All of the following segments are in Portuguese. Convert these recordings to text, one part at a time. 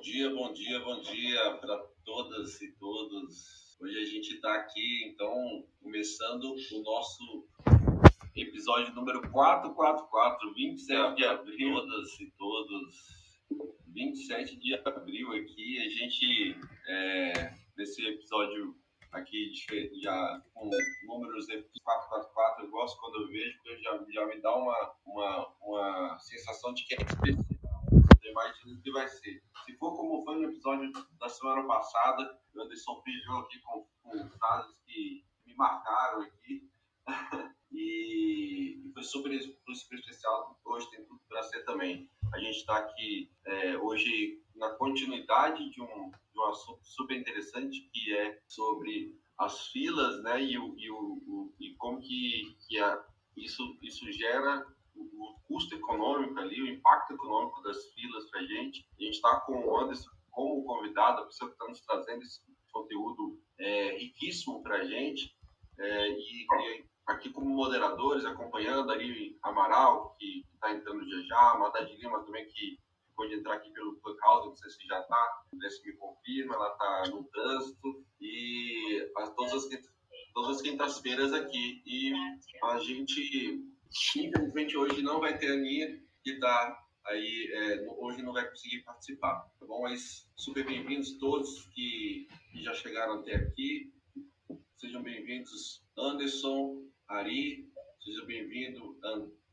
Bom dia, bom dia, bom dia para todas e todos. Hoje a gente está aqui, então, começando o nosso episódio número 444, 27 de abril, todas e todos. 27 de abril aqui, a gente, é, nesse episódio aqui já com números 444, eu gosto quando eu vejo, porque já, já me dá uma, uma, uma sensação de que é especial. Imagina o que vai ser. For como foi no episódio da semana passada, o Anderson pediu aqui com, com frases que me marcaram aqui. e, e foi super, super especial. Hoje tem tudo para ser também. A gente está aqui é, hoje na continuidade de um, de um assunto super interessante que é sobre as filas, né, e, o, e, o, e como que, que a, isso, isso gera o, custo econômico ali, o impacto econômico das filas para a gente. A gente está com o Anderson como convidado, a pessoa que está nos trazendo esse conteúdo é, riquíssimo para a gente. É, e, e, aqui como moderadores, acompanhando ali Amaral, que está entrando já já, Madad Lima também, que pode entrar aqui pelo Clubhouse, não sei se já está, se me confirma, ela está no trânsito, e as, todas as, todas as quintas-feiras aqui. E a gente, infelizmente, hoje não vai ter a Aninha, que está aí, é, hoje não vai conseguir participar, tá bom? Mas super bem-vindos todos que, que já chegaram até aqui. Sejam bem-vindos, Anderson, Ari, seja bem-vindo,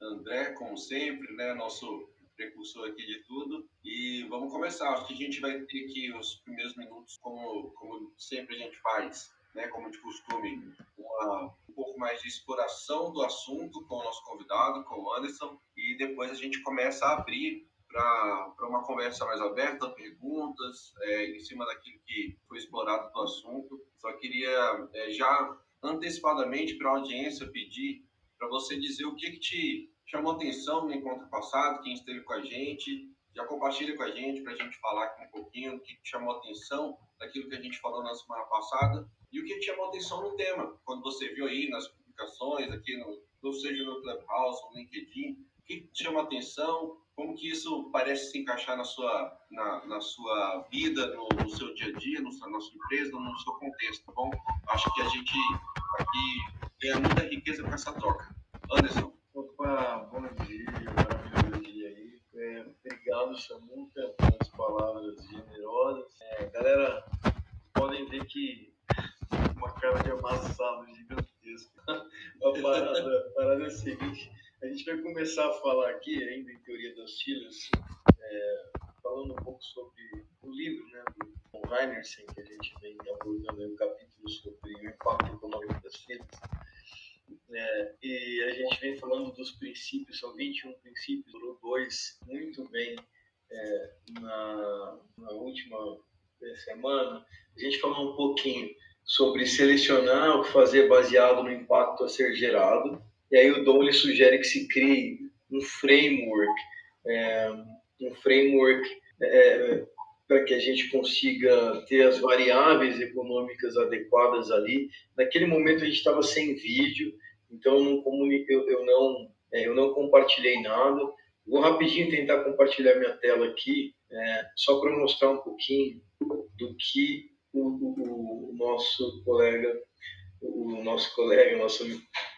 André, como sempre, né? Nosso precursor aqui de tudo. E vamos começar. Acho que a gente vai ter aqui os primeiros minutos, como, como sempre a gente faz, né, como de costume, uma, um pouco mais de exploração do assunto com o nosso convidado, com o Anderson, e depois a gente começa a abrir para uma conversa mais aberta, perguntas, é, em cima daquilo que foi explorado do assunto. Só queria é, já antecipadamente para a audiência pedir para você dizer o que, que te chamou atenção no encontro passado, quem esteve com a gente, já compartilha com a gente para a gente falar aqui um pouquinho o que chamou atenção daquilo que a gente falou na semana passada e o que chamou atenção no tema, quando você viu aí nas publicações, aqui no, ou seja no Clubhouse, no LinkedIn, o que chama atenção, como que isso parece se encaixar na sua, na, na sua vida, no, no, seu dia a dia, no, na sua empresa, no seu contexto, tá bom? Acho que a gente aqui ganha muita riqueza com essa troca. Anderson. Opa, bom dia, maravilhoso dia aí. É, obrigado, Samuca, pelas palavras generosas. É, galera, podem ver que uma cara de amassado gigantesca. A parada, a parada é a seguinte, a gente vai começar a falar aqui, ainda em teoria das filhas, é, falando um pouco sobre o livro, né, do Reinersen, que a gente vem abordando um capítulo sobre o impacto econômico das filhas. É, e a gente vem falando dos princípios, são 21 princípios, foram dois muito bem é, na, na última semana. A gente falou um pouquinho sobre selecionar o que fazer baseado no impacto a ser gerado. E aí o Dom ele sugere que se crie um framework, é, um framework é, para que a gente consiga ter as variáveis econômicas adequadas ali. Naquele momento a gente estava sem vídeo, então não comunique, eu, eu, não, é, eu não compartilhei nada. Vou rapidinho tentar compartilhar minha tela aqui, é, só para mostrar um pouquinho do que o, o, o, nosso colega, o nosso colega, nosso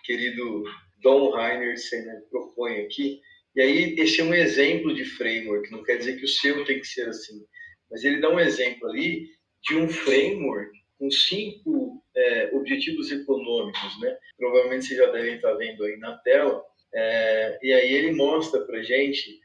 querido Dom Heinersen né, propõe aqui. E aí esse é um exemplo de framework, não quer dizer que o seu tem que ser assim, mas ele dá um exemplo ali de um framework com cinco é, objetivos econômicos, né? Provavelmente vocês já devem estar vendo aí na tela. É, e aí ele mostra para gente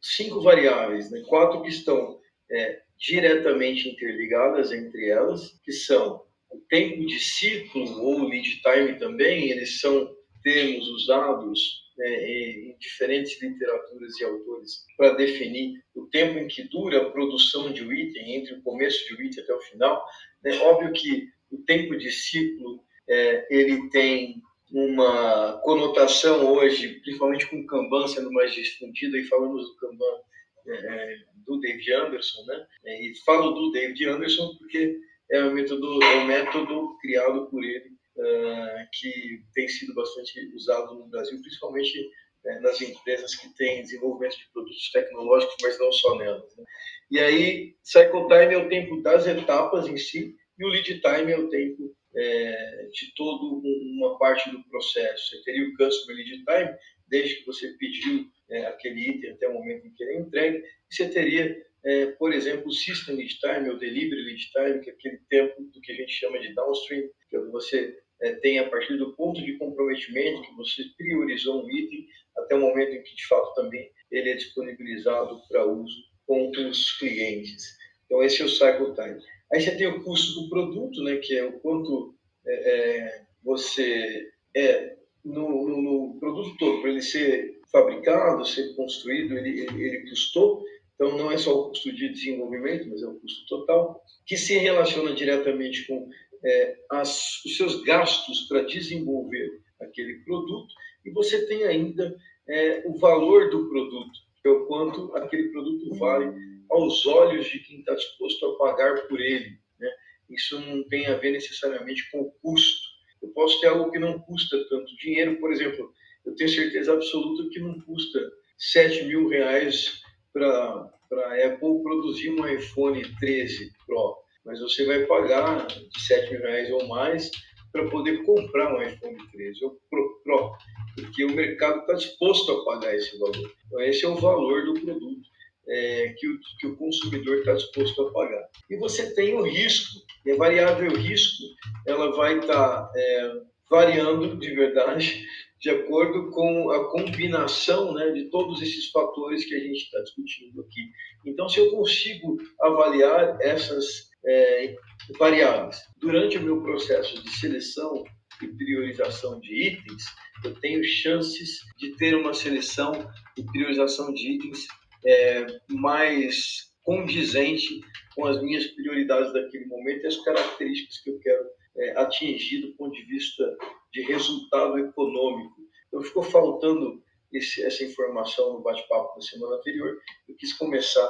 cinco variáveis, né? Quatro que estão é, diretamente interligadas entre elas, que são o tempo de ciclo ou lead time também. Eles são termos usados né, em diferentes literaturas e autores para definir o tempo em que dura a produção de um item, entre o começo de um item até o final. É óbvio que o tempo de ciclo é, ele tem uma conotação hoje, principalmente com o Kanban sendo mais difundido, e falamos do Kanban é, é, do David Anderson, né? É, e falo do David Anderson porque é o método, é método criado por ele uh, que tem sido bastante usado no Brasil, principalmente né, nas empresas que têm desenvolvimento de produtos tecnológicos, mas não só nelas. Né? E aí, cycle time é o tempo das etapas em si, e o lead time é o tempo é, de toda uma parte do processo. Você teria o customer lead time, desde que você pediu é, aquele item até o momento em que ele é entregue, você teria, é, por exemplo, o system lead time, ou delivery lead time, que é aquele tempo do que a gente chama de downstream, que é você é, tem a partir do ponto de comprometimento que você priorizou um item até o momento em que de fato também ele é disponibilizado para uso com os clientes. Então esse é o cycle time. Aí você tem o custo do produto, né, que é o quanto é, é, você é no, no, no produto todo para ele ser fabricado, ser construído, ele, ele, ele custou. Então não é só o custo de desenvolvimento, mas é o custo total que se relaciona diretamente com é, as, os seus gastos para desenvolver aquele produto e você tem ainda é, o valor do produto, que é o quanto aquele produto vale aos olhos de quem está disposto a pagar por ele. Né? Isso não tem a ver necessariamente com o custo. Eu posso ter algo que não custa tanto dinheiro, por exemplo, eu tenho certeza absoluta que não custa 7 mil reais para a Apple produzir um iPhone 13 Pro mas você vai pagar de 7 mil reais ou mais para poder comprar um iPhone 13 ou Pro, Pro porque o mercado está disposto a pagar esse valor. Então, esse é o valor do produto é, que, o, que o consumidor está disposto a pagar. E você tem o risco, e a variável risco ela vai estar tá, é, variando de verdade de acordo com a combinação né, de todos esses fatores que a gente está discutindo aqui. Então, se eu consigo avaliar essas é, variáveis. Durante o meu processo de seleção e priorização de itens, eu tenho chances de ter uma seleção e priorização de itens é, mais condizente com as minhas prioridades daquele momento e as características que eu quero é, atingir do ponto de vista de resultado econômico. Então, ficou faltando esse, essa informação no bate-papo da semana anterior. Eu quis começar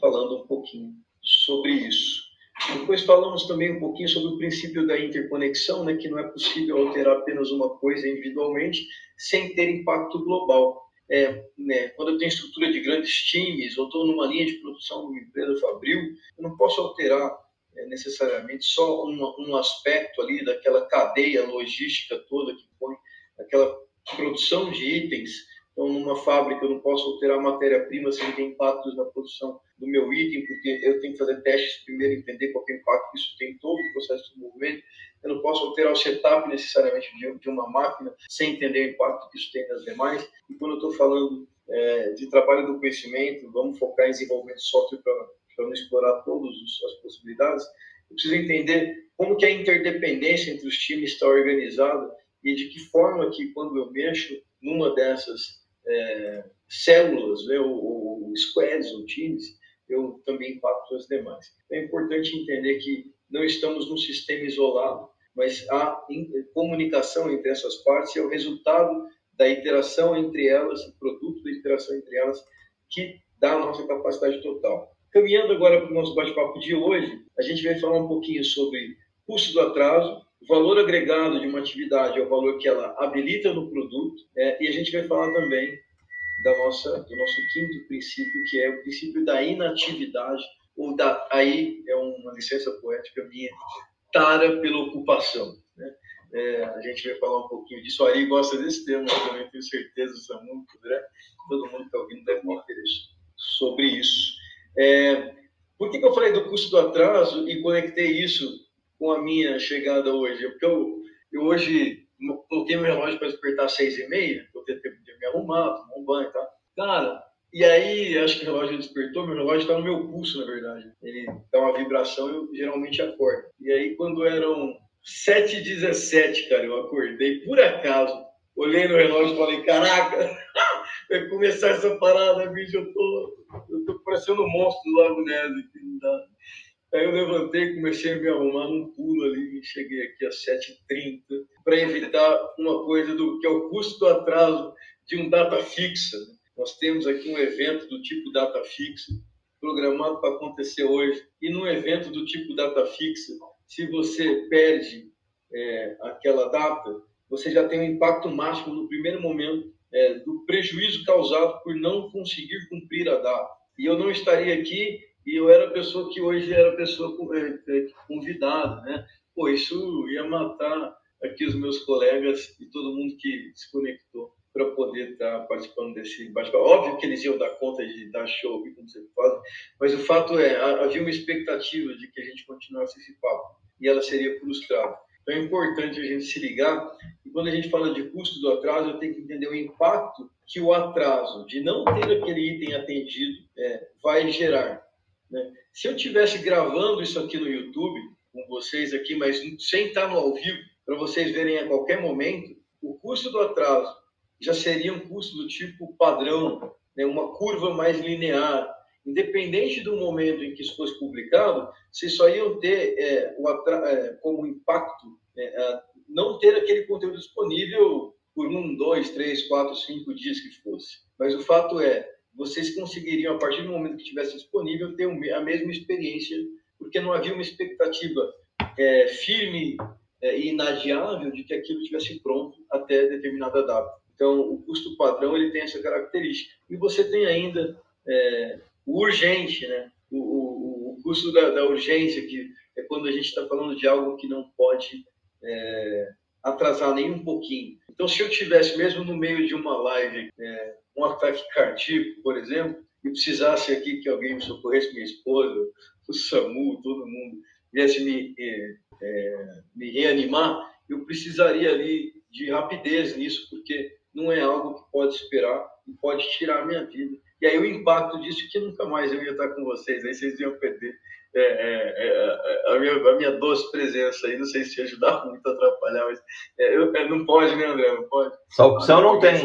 falando um pouquinho sobre isso. Depois falamos também um pouquinho sobre o princípio da interconexão, né, que não é possível alterar apenas uma coisa individualmente sem ter impacto global. É, né, quando eu tenho estrutura de grandes times ou estou numa linha de produção de uma empresa fabril, eu não posso alterar é, necessariamente só um, um aspecto ali daquela cadeia logística toda que põe aquela produção de itens então, numa fábrica, eu não posso alterar matéria-prima sem ter impactos na produção do meu item, porque eu tenho que fazer testes primeiro, entender qual é o impacto que isso tem em todo o processo de desenvolvimento. Eu não posso alterar o setup necessariamente de, uma máquina sem entender o impacto que isso tem nas demais. E quando eu estou falando é, de trabalho do conhecimento, vamos focar em desenvolvimento de software para não explorar todas as possibilidades, eu preciso entender como que a interdependência entre os times está organizada e de que forma que, quando eu mexo numa dessas é, células, né, ou, ou squads, ou times, eu também impacto as demais. Então, é importante entender que não estamos num sistema isolado, mas a comunicação entre essas partes é o resultado da interação entre elas, o produto da interação entre elas, que dá a nossa capacidade total. Caminhando agora para o nosso bate-papo de hoje, a gente vai falar um pouquinho sobre custo do atraso, valor agregado de uma atividade é o valor que ela habilita no produto, é, e a gente vai falar também da nossa, do nosso quinto princípio, que é o princípio da inatividade, ou da, aí é uma licença poética minha, tara pela ocupação. Né? É, a gente vai falar um pouquinho disso. O Ari gosta desse tema, também tenho certeza, Samu, André, todo mundo que está ouvindo deve interesse sobre isso. É, por que, que eu falei do custo do atraso e conectei isso com a minha chegada hoje? Porque eu, eu hoje coloquei meu relógio para despertar às seis e meia, para ter tempo de me arrumar, tomar um banho e tal. Cara, e aí acho que o relógio despertou, meu relógio está no meu pulso, na verdade. Ele dá uma vibração e eu geralmente acordo. E aí quando eram 7h17, cara, eu acordei por acaso, olhei no relógio e falei, caraca, vai começar essa parada, bicho, eu tô parecendo um monstro do Lago dá. Aí eu levantei, comecei a me arrumar num pulo ali cheguei aqui às 7h30 para evitar uma coisa do que é o custo do atraso de um data fixa. Nós temos aqui um evento do tipo data fixa programado para acontecer hoje. E num evento do tipo data fixa, se você perde é, aquela data, você já tem um impacto máximo no primeiro momento é, do prejuízo causado por não conseguir cumprir a data. E eu não estaria aqui e eu era a pessoa que hoje era a pessoa é, é, convidada, né? Pô, isso ia matar aqui os meus colegas e todo mundo que se conectou para poder estar tá participando desse bate-papo. Óbvio que eles iam dar conta de dar show, como você faz, mas o fato é, havia uma expectativa de que a gente continuasse esse papo e ela seria frustrada. Então é importante a gente se ligar e quando a gente fala de custo do atraso, eu tenho que entender o impacto que o atraso de não ter aquele item atendido é, vai gerar. Né? Se eu tivesse gravando isso aqui no YouTube, com vocês aqui, mas sem estar no ao vivo, para vocês verem a qualquer momento, o custo do atraso já seria um custo do tipo padrão, né, uma curva mais linear. Independente do momento em que isso fosse publicado, vocês só iam ter é, o é, como impacto é, não ter aquele conteúdo disponível por um, dois, três, quatro, cinco dias que fosse. Mas o fato é, vocês conseguiriam, a partir do momento que estivesse disponível, ter a mesma experiência, porque não havia uma expectativa é, firme é, e inadiável de que aquilo estivesse pronto até determinada data. Então, o custo padrão ele tem essa característica. E você tem ainda é, o urgente, né? o, o, o custo da, da, urgência, que é quando a gente está falando de algo que não pode é, atrasar nem um pouquinho. Então, se eu tivesse, mesmo no meio de uma live, é, um ataque cardíaco, por exemplo, e precisasse aqui que alguém me socorresse, minha esposa, o SAMU, todo mundo, viesse me, é, é, me reanimar, eu precisaria ali de rapidez nisso, porque não é algo que pode esperar e pode tirar a minha vida. E aí o impacto disso é que nunca mais eu ia estar com vocês, aí vocês iam perder é, é, é, a, minha, a, minha, doce presença aí, não sei se ajudar muito a atrapalhar, mas é, eu, é, não pode, né, André? Não pode. Essa opção não tem.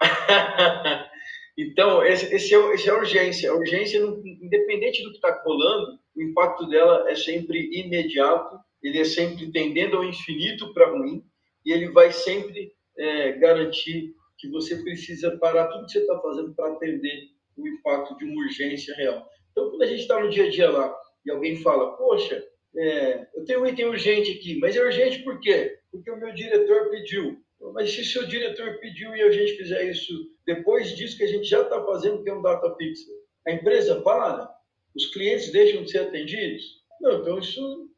Então, esse, esse, é, esse é a urgência. A urgência, independente do que está rolando, o impacto dela é sempre imediato, ele é sempre tendendo ao infinito para ruim, e ele vai sempre é, garantir que você precisa parar tudo que você está fazendo para atender o impacto de uma urgência real. Então, quando a gente está no dia a dia lá e alguém fala, poxa, é, eu tenho um item urgente aqui, mas é urgente por quê? Porque o meu diretor pediu. Mas se o seu diretor pediu e a gente fizer isso depois disso que a gente já está fazendo, que é um data fixa, a empresa para? Os clientes deixam de ser atendidos? Não, então isso,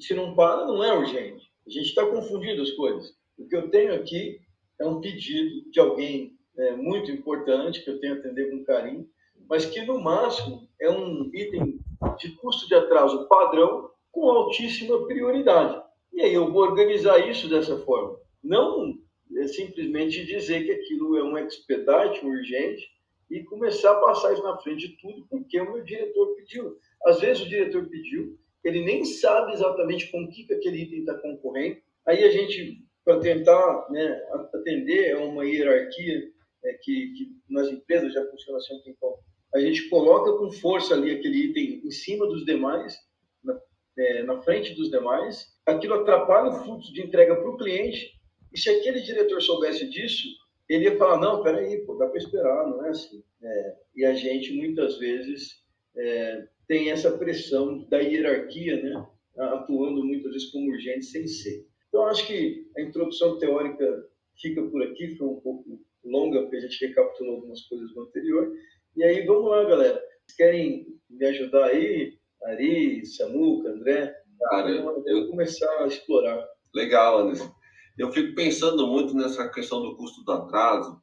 se não para, não é urgente. A gente está confundindo as coisas. O que eu tenho aqui é um pedido de alguém é, muito importante, que eu tenho que atender com carinho, mas que no máximo é um item de custo de atraso padrão com altíssima prioridade. E aí eu vou organizar isso dessa forma. Não é simplesmente dizer que aquilo é um expedite urgente e começar a passar isso na frente de tudo porque o meu diretor pediu. Às vezes o diretor pediu, ele nem sabe exatamente com que, que aquele item está concorrendo. Aí a gente para tentar né, atender a uma hierarquia é, que, que, nas empresas já funciona assim um tempo. A gente coloca com força ali aquele item em cima dos demais, na, é, na frente dos demais, aquilo atrapalha o fluxo de entrega para o cliente, e se aquele diretor soubesse disso, ele ia falar, não, peraí, pô, dá para esperar, não é assim. É, e a gente, muitas vezes, é, tem essa pressão da hierarquia, né, atuando muitas vezes como urgente sem ser. Então, acho que a introdução teórica fica por aqui, foi um pouco longa, porque a gente recapitulou algumas coisas do anterior. E aí, vamos lá, galera. Vocês querem me ajudar aí? Ari, Samuca, André? Cara, eu, eu vou começar a explorar. Legal, Anderson. Eu fico pensando muito nessa questão do custo do atraso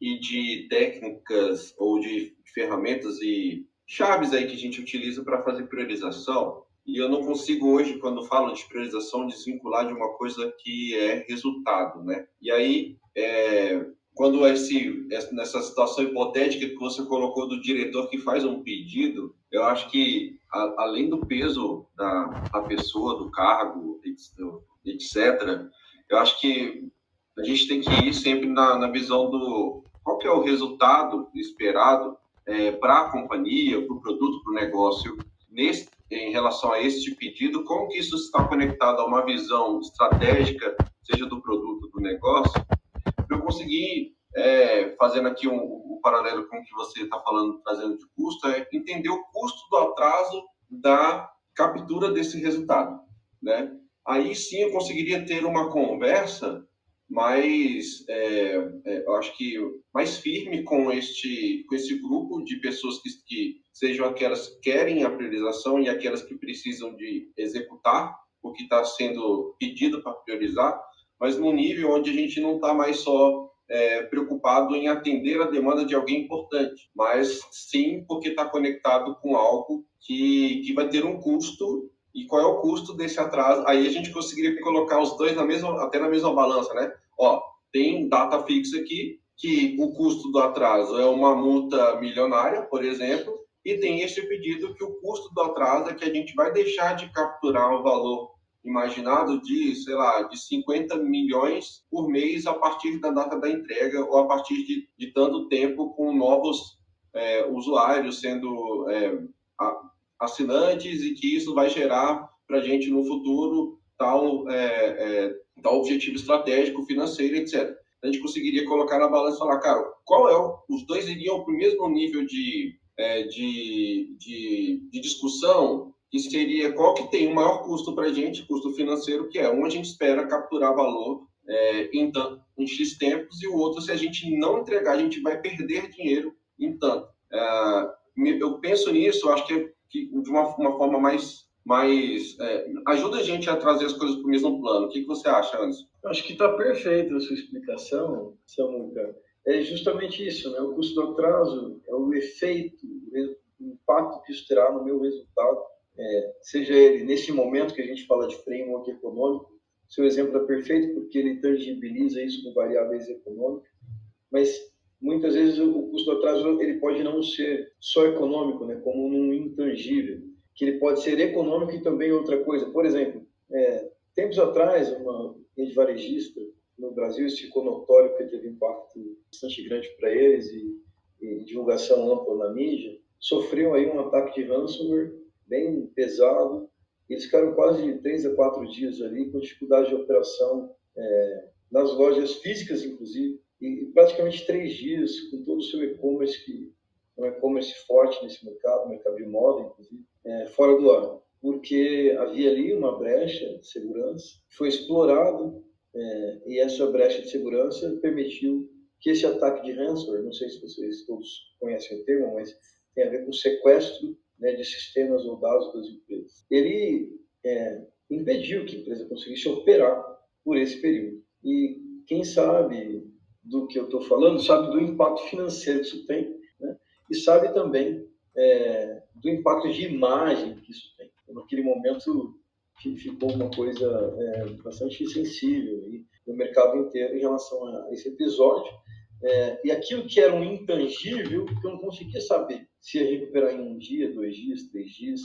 e de técnicas ou de ferramentas e chaves aí que a gente utiliza para fazer priorização e eu não consigo hoje, quando falo de priorização, desvincular de uma coisa que é resultado, né? E aí, é, quando esse, nessa situação hipotética que você colocou do diretor que faz um pedido, eu acho que, a, além do peso da, da pessoa, do cargo, etc., eu acho que a gente tem que ir sempre na, na visão do qual que é o resultado esperado é, para a companhia, para o produto, para o negócio, nesse, em relação a este pedido, como que isso está conectado a uma visão estratégica, seja do produto, do negócio, eu conseguir, é, fazendo aqui um, um, paralelo com o que você está falando, trazendo de custo, é entender o custo do atraso da captura desse resultado, né? Aí sim eu conseguiria ter uma conversa mais, é, é, eu acho que mais firme com este, com esse grupo de pessoas que, que sejam aquelas que querem a priorização e aquelas que precisam de executar o que está sendo pedido para priorizar, mas num nível onde a gente não está mais só é, preocupado em atender a demanda de alguém importante, mas sim porque está conectado com algo que, que vai ter um custo e qual é o custo desse atraso. Aí a gente conseguiria colocar os dois na mesma, até na mesma balança, né? Ó, tem data fixa aqui, que o custo do atraso é uma multa milionária, por exemplo, e tem este pedido que o custo do atraso é que a gente vai deixar de capturar um valor imaginado de, sei lá, de 50 milhões por mês a partir da data da entrega ou a partir de, de tanto tempo com novos é, usuários sendo é, assinantes e que isso vai gerar para a gente no futuro tal, é, é, tal objetivo estratégico, financeiro, etc. A gente conseguiria colocar na balança e falar, cara, qual é o, os dois iriam para o mesmo nível de, é, de, de, de, discussão, que seria qual que tem o maior custo para a gente, custo financeiro, que é um a gente espera capturar valor é, em, em X tempos, e o outro, se a gente não entregar, a gente vai perder dinheiro em tanto. É, eu penso nisso, acho que é que de uma, uma forma mais, mais é, ajuda a gente a trazer as coisas para o mesmo plano. O que, que você acha, Anderson? Acho que está perfeita a sua explicação, Samuca. É justamente isso, né? O custo do atraso é o efeito, o impacto que isso terá no meu resultado, é, seja ele nesse momento que a gente fala de framework econômico, seu exemplo é perfeito porque ele tangibiliza isso com variáveis econômicas, mas muitas vezes o custo atraso ele pode não ser só econômico, né, como um intangível, que ele pode ser econômico e também outra coisa. Por exemplo, é, tempos atrás, uma rede varejista no Brasil, isso ficou notório porque teve impacto bastante grande para eles e, e, divulgação ampla na mídia, sofreu aí um ataque de ransomware bem pesado. Eles ficaram quase três a quatro dias ali com dificuldade de operação é, nas lojas físicas, inclusive, e praticamente três dias com todo o seu e-commerce, que é um e-commerce forte nesse mercado, mercado de moda, inclusive, é, fora do ar. Porque havia ali uma brecha de segurança, foi explorado, é, e essa brecha de segurança permitiu que esse ataque de ransomware, não sei se vocês todos conhecem o termo, mas tem a ver com sequestro né, de sistemas ou dados das empresas. Ele é, impediu que a empresa conseguisse operar por esse período. E quem sabe do que eu estou falando, sabe do impacto financeiro que isso tem, né? e sabe também é, do impacto de imagem que isso tem. Naquele momento ficou uma coisa é, bastante sensível no mercado inteiro em relação a esse episódio. É, e aquilo que era um intangível, que eu não conseguia saber se ia recuperar em um dia, dois dias, três dias,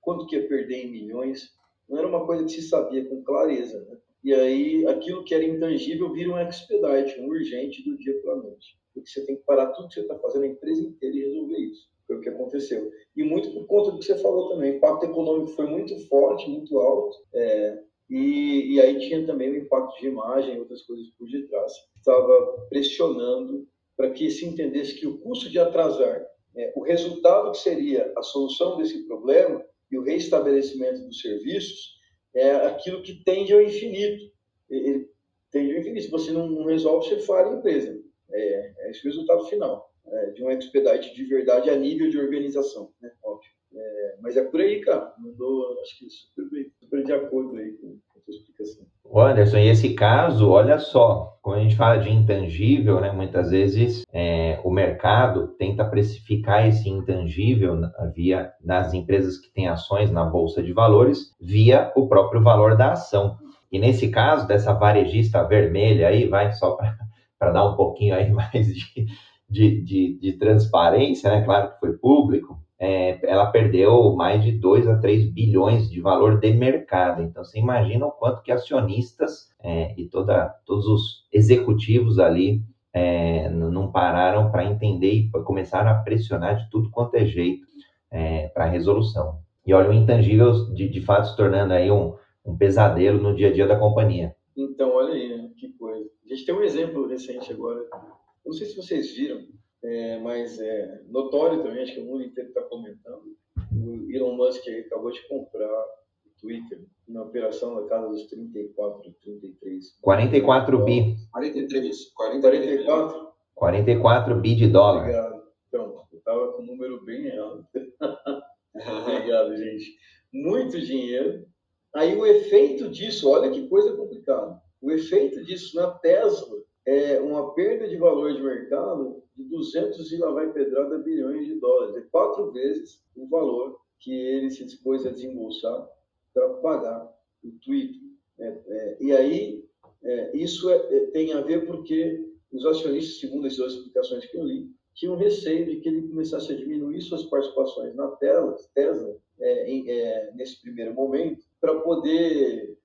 quanto que ia perder em milhões, não era uma coisa que se sabia com clareza. Né? E aí, aquilo que era intangível vira um expedite, um urgente do dia para a noite. Porque você tem que parar tudo que você está fazendo, a empresa inteira, e resolver isso. Foi o que aconteceu. E muito por conta do que você falou também. O impacto econômico foi muito forte, muito alto. É, e, e, aí tinha também o impacto de imagem outras coisas por detrás. Estava pressionando para que se entendesse que o custo de atrasar, é, o resultado que seria a solução desse problema e o reestabelecimento dos serviços, é aquilo que tende ao infinito. Ele tende ao infinito. Se você não, resolve, você fala a empresa. É, é esse o resultado final é, de um expedite de verdade a nível de organização, né? Óbvio. É, mas é por aí, cara. Mandou, acho que super, bem, super de acordo aí com, a sua explicação. Anderson, e esse caso, olha só, quando a gente fala de intangível, né, muitas vezes é, o mercado tenta precificar esse intangível via nas empresas que têm ações na bolsa de valores via o próprio valor da ação. E nesse caso dessa varejista vermelha aí, vai só para dar um pouquinho aí mais de, de, de, de transparência, né? Claro que foi público é, ela perdeu mais de 2 a 3 bilhões de valor de mercado. Então, você imagina o quanto que acionistas é, e toda, todos os executivos ali é, não pararam para entender e começaram a pressionar de tudo quanto é jeito é, para a resolução. E olha, o intangível de, de fato se tornando aí um, um pesadelo no dia a dia da companhia. Então, olha aí, né? que coisa. A gente tem um exemplo recente agora. Não sei se vocês viram, é, mas é notório também, acho que o mundo inteiro está comentando. O Elon Musk acabou de comprar Twitter, na operação da casa dos 34, 33. 44 bi. 43. 44? 44 bi de dólar. Obrigado. Então, eu estava com o número bem errado. Obrigado, gente. Muito dinheiro. Aí o efeito disso, olha que coisa complicada. O efeito disso na Tesla é uma perda de valor de mercado de 200 e lá vai pedrada bilhões de dólares. É quatro vezes o valor que ele se dispôs a desembolsar para pagar o Twitter. É, é, e aí, é, isso é, é, tem a ver porque os acionistas, segundo as duas explicações que eu li, tinham receio de que ele começasse a diminuir suas participações na Tesla, Tesla em, nesse primeiro momento, para poder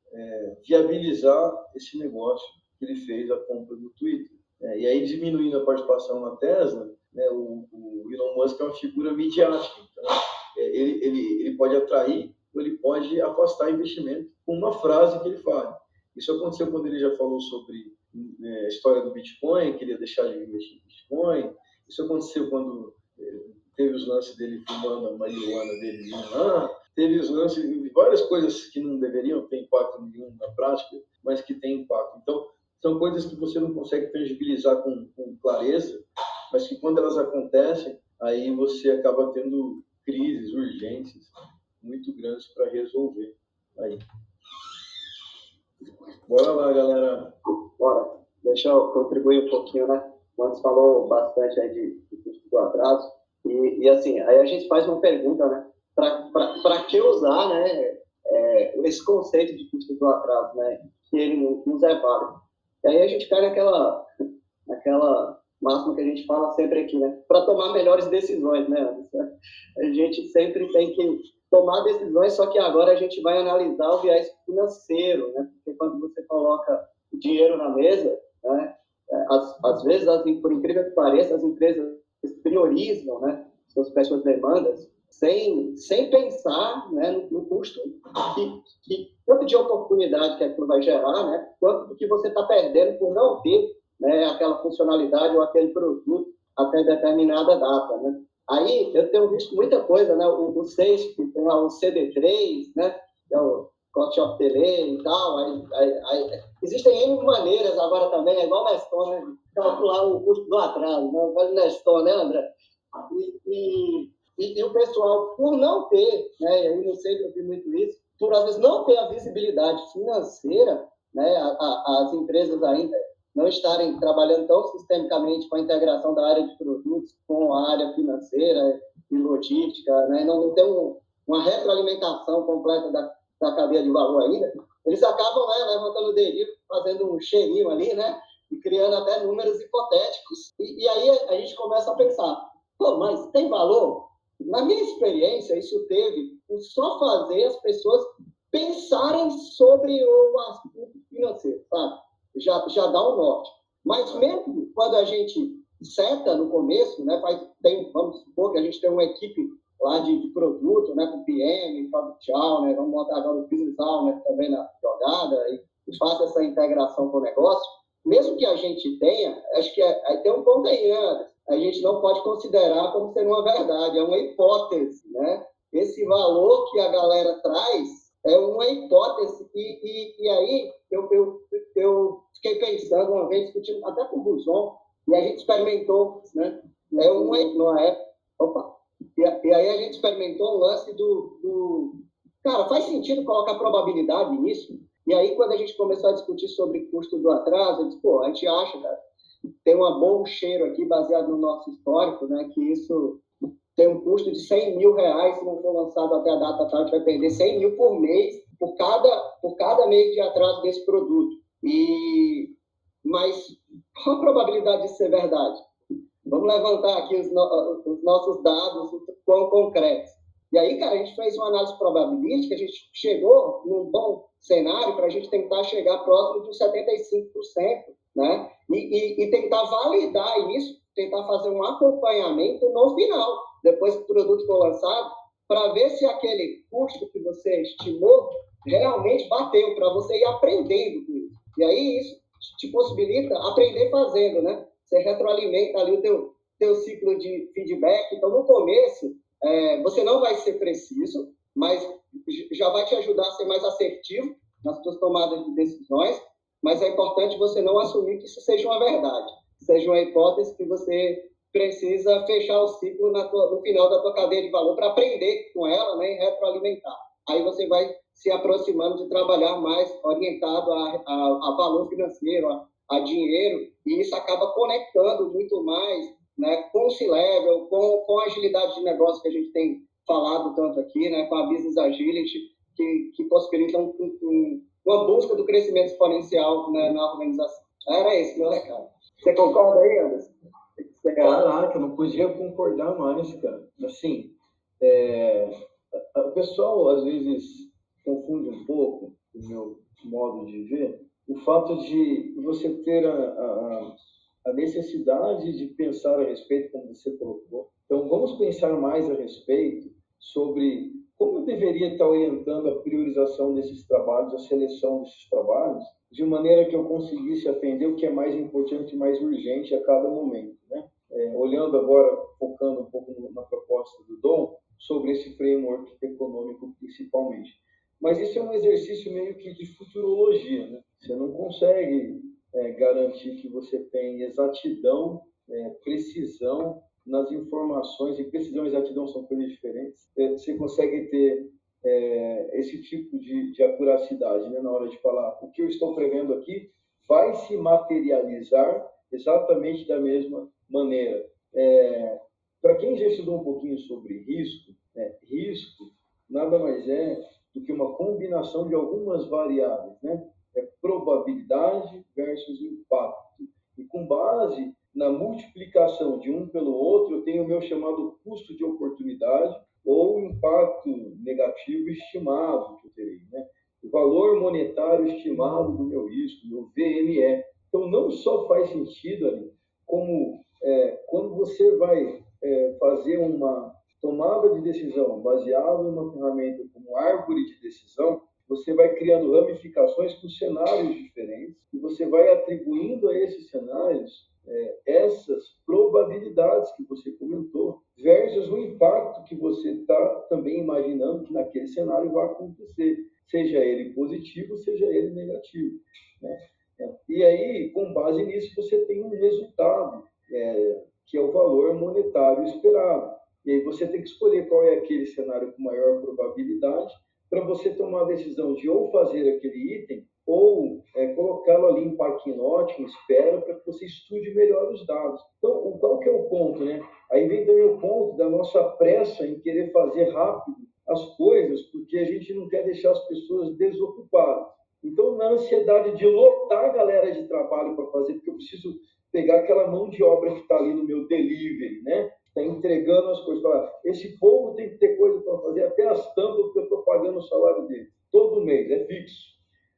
viabilizar esse negócio que ele fez a compra do Twitter. É, e aí, diminuindo a participação na Tesla, né, o, o, Elon Musk é uma figura midiática. Então, é, ele, ele, ele pode atrair ou ele pode afastar investimento com uma frase que ele fala. Isso aconteceu quando ele já falou sobre é, a história do Bitcoin, queria deixar de investir em Bitcoin. Isso aconteceu quando é, teve os lances dele fumando a marihuana dele lá. Teve os lances de várias coisas que não deveriam ter impacto nenhum na prática, mas que tem impacto. Então, são coisas que você não consegue tangibilizar com, com clareza, mas que quando elas acontecem, aí você acaba tendo crises, urgências muito grandes para resolver. Aí. Bora lá, galera. Bora. Deixa eu contribuir um pouquinho, né? O Antes falou bastante aí de, de custo do atraso. E, e, assim, aí a gente faz uma pergunta, né? Para que usar, né? É, esse conceito de custo do atraso, né? Que ele nos é válido. E aí a gente cai naquela, naquela máxima que a gente fala sempre aqui, né? Para tomar melhores decisões, né? A gente sempre tem que tomar decisões, só que agora a gente vai analisar o viés financeiro, né? Porque quando você coloca dinheiro na mesa, né? Às, às vezes, as, por incrível que pareça, as empresas priorizam, né? Suas suas demandas sem, sem pensar né, no, no custo que, que quanto de oportunidade que aquilo vai gerar, né, quanto do que você está perdendo por não ter né, aquela funcionalidade ou aquele produto até determinada data. Né. Aí eu tenho visto muita coisa, né, o, o 6, que tem lá o CD3, né, que é o cost of delay e tal. Aí, aí, aí, existem N maneiras agora também, é igual na Neston, né, calcular o custo do atraso, né, faz Neston, né, André? E, e e, e, o pessoal, por não ter, né, e aí não sei, eu vi muito isso, por às vezes não ter a visibilidade financeira, né, a, a, as empresas ainda não estarem trabalhando tão sistemicamente com a integração da área de produtos com a área financeira e logística, né, não, não tem um, uma retroalimentação completa da, da cadeia de valor ainda, eles acabam né, levantando o dedinho, fazendo um cheirinho ali, né, e criando até números hipotéticos. E, e aí a gente começa a pensar, pô, mas tem valor? Na minha experiência, isso teve o só fazer as pessoas pensarem sobre o assunto financeiro, sabe? Já, já dá um norte. Mas mesmo quando a gente seta no começo, né, faz, tem, vamos supor que a gente tem uma equipe lá de, de produto, né, com PM, Tchau, né, vamos montar agora o Business Owner também na jogada e, faça essa integração com o negócio, mesmo que a gente tenha, acho que é, tem um ponto aí, né, a gente não pode considerar como sendo uma verdade, é uma hipótese, né? Esse valor que a galera traz é uma hipótese e, e, e aí eu, eu, eu fiquei pensando uma vez, discutindo até com o Buzon, e a gente experimentou, né? É uma, numa época, opa, e, e, aí a gente experimentou um lance do, do... Cara, faz sentido colocar probabilidade nisso? E aí, quando a gente começou a discutir sobre custo do atraso, eu disse, pô, a gente acha, cara, tem um bom cheiro aqui, baseado no nosso histórico, né, que isso tem um custo de 100 mil reais se não for lançado até a data tal, vai perder 100 mil por mês, por cada, por cada mês de atraso desse produto. E, mas qual a probabilidade de ser verdade? Vamos levantar aqui os, no, os nossos dados quão concretos. E aí, cara, a gente fez uma análise probabilística, a gente chegou num bom cenário para a gente tentar chegar próximo de 75%, né? E, e, e, tentar validar isso, tentar fazer um acompanhamento no final, depois que o produto for lançado, para ver se aquele custo que você estimou realmente bateu, para você ir aprendendo com isso. E aí isso te possibilita aprender fazendo, né? Você retroalimenta ali o teu, teu ciclo de feedback. Então, no começo, é, você não vai ser preciso, mas já vai te ajudar a ser mais assertivo nas suas tomadas de decisões, mas é importante você não assumir que isso seja uma verdade, seja uma hipótese que você precisa fechar o ciclo tua, no final da tua cadeia de valor para aprender com ela né, e retroalimentar. Aí você vai se aproximando de trabalhar mais orientado a, a, a valor financeiro, a, a, dinheiro, e isso acaba conectando muito mais né, com o C-Level, com, com a agilidade de negócio que a gente tem falado tanto aqui, né, com a Business Agility, que, que possibilita um, um, uma busca do crescimento exponencial né, na organização. Era esse meu recado. Você concorda aí, Anderson? Caraca, não podia concordar mais, cara. Assim, é, o pessoal às vezes confunde um pouco o meu modo de ver o fato de você ter a, a, a necessidade de pensar a respeito, como você colocou. Então, vamos pensar mais a respeito sobre como eu deveria estar orientando a priorização desses trabalhos, a seleção desses trabalhos, de maneira que eu conseguisse atender o que é mais importante e mais urgente a cada momento. Né? É, olhando agora, focando um pouco na proposta do Dom, sobre esse framework econômico principalmente. Mas isso é um exercício meio que de futurologia. Né? Você não consegue é, garantir que você tem exatidão, é, precisão nas informações, e precisão e exatidão são coisas diferentes. É, você consegue ter é, esse tipo de, de acuracidade né, na hora de falar o que eu estou prevendo aqui vai se materializar exatamente da mesma maneira. É, Para quem já estudou um pouquinho sobre risco, né, risco nada mais é do que uma combinação de algumas variáveis, né? É probabilidade versus impacto. E com base na multiplicação de um pelo outro, eu tenho o meu chamado custo de oportunidade ou impacto negativo estimado que eu terei, né? O valor monetário estimado do meu risco, meu VME. Então, não só faz sentido ali, como é, quando você vai é, fazer uma tomada de decisão baseada numa ferramenta como árvore de decisão, você vai criando ramificações com cenários diferentes e você vai atribuindo a esses cenários é, essas probabilidades que você comentou, versus o impacto que você está também imaginando que naquele cenário vai acontecer, seja ele positivo, seja ele negativo. Né? E aí, com base nisso, você tem um resultado, é, que é o valor monetário esperado. E aí você tem que escolher qual é aquele cenário com maior probabilidade para você tomar a decisão de ou fazer aquele item ou é, colocá-lo ali em parquinho ótimo, espera para que você estude melhor os dados. Então, qual que é o ponto, né? Aí vem também o ponto da nossa pressa em querer fazer rápido as coisas, porque a gente não quer deixar as pessoas desocupadas. Então, na ansiedade de lotar a galera de trabalho para fazer, porque eu preciso pegar aquela mão de obra que está ali no meu delivery, né? Está entregando as coisas. Fala, esse povo tem que ter coisa para fazer, até as tampas que eu estou pagando o salário dele, todo mês, é fixo.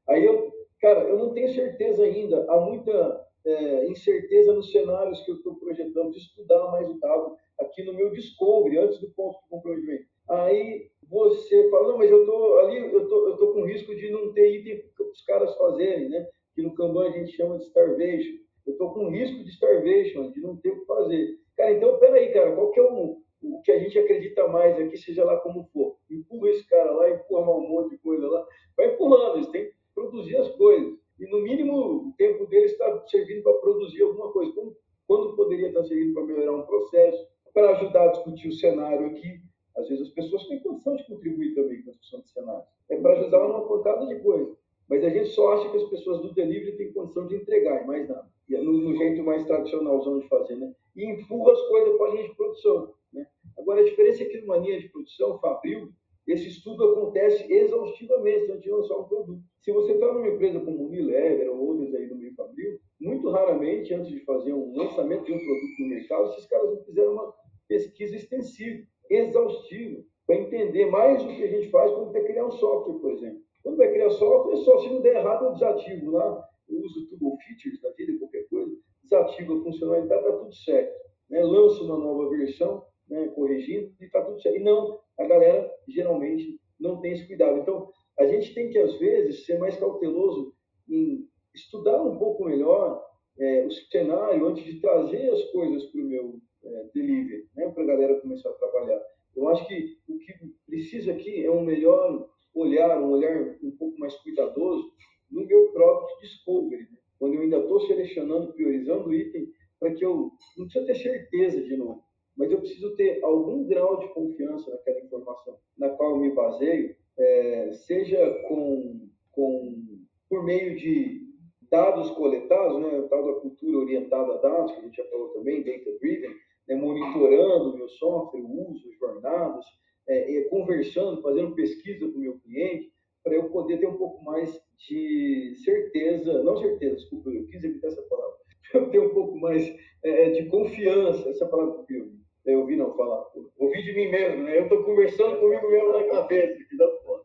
Aí eu, cara, eu não tenho certeza ainda, há muita é, incerteza nos cenários que eu estou projetando, de estudar mais o dado aqui no meu Discovery, antes do ponto de comprometimento. Aí você fala, não, mas eu estou ali, eu tô, eu tô com risco de não ter item para os caras fazerem, né? Que no Kanban a gente chama de starvation. Eu estou com risco de starvation, de não ter o que fazer. Cara, então, peraí, cara, qual que é o, o que a gente acredita mais aqui, seja lá como for? Empurra esse cara lá, empurra um monte de coisa lá. Vai empurrando, eles têm que produzir as coisas. E, no mínimo, o tempo deles está servindo para produzir alguma coisa. Como, quando poderia estar servindo para melhorar um processo, para ajudar a discutir o cenário aqui. Às vezes as pessoas têm condição de contribuir também com a discussão de cenário. É para ajudar numa pancada de coisa. Mas a gente só acha que as pessoas do delivery têm condição de entregar, e mais nada. É no, no jeito mais tradicionalzão de fazer, né? e empurra as coisas para a linha de produção. Né? Agora, a diferença é que numa linha de produção, Fabril, esse estudo acontece exaustivamente antes de lançar um produto. Se você está numa empresa como Unilever ou outras aí no meio Fabril, muito raramente, antes de fazer um lançamento de um produto no mercado, esses caras não fizeram uma pesquisa extensiva, exaustiva, para entender mais o que a gente faz quando vai criar um software, por exemplo. Quando vai criar software, só se não der errado, eu desativo lá, eu uso tudo features da vida, qualquer coisa, desativa a funcionalidade, está tudo certo. Né? Lança uma nova versão, né, corrigindo, e está tudo certo. E não, a galera geralmente não tem esse cuidado. Então, a gente tem que, às vezes, ser mais cauteloso em estudar um pouco melhor é, o cenário antes de trazer as coisas para o meu é, delivery, né, para a galera começar a trabalhar. Eu acho que o que precisa aqui é um melhor olhar, um olhar um pouco mais cuidadoso no meu próprio discovery, né? quando eu ainda estou selecionando, priorizando o item, para que eu não precisa ter certeza de novo, mas eu preciso ter algum grau de confiança naquela informação na qual eu me baseio, é, seja com, com por meio de dados coletados, né, tal da cultura orientada a dados, que a gente já falou também, data-driven, né, monitorando o meu software, o uso, jornadas, é, conversando, fazendo pesquisa com o meu cliente, para eu poder ter um pouco mais de certeza, não certeza, desculpa, eu quis evitar essa palavra, para eu ter um pouco mais é, é, de confiança, essa palavra que eu eu ouvi não falar, ouvi de mim mesmo, né? eu estou conversando comigo mesmo na cabeça, que dá foda.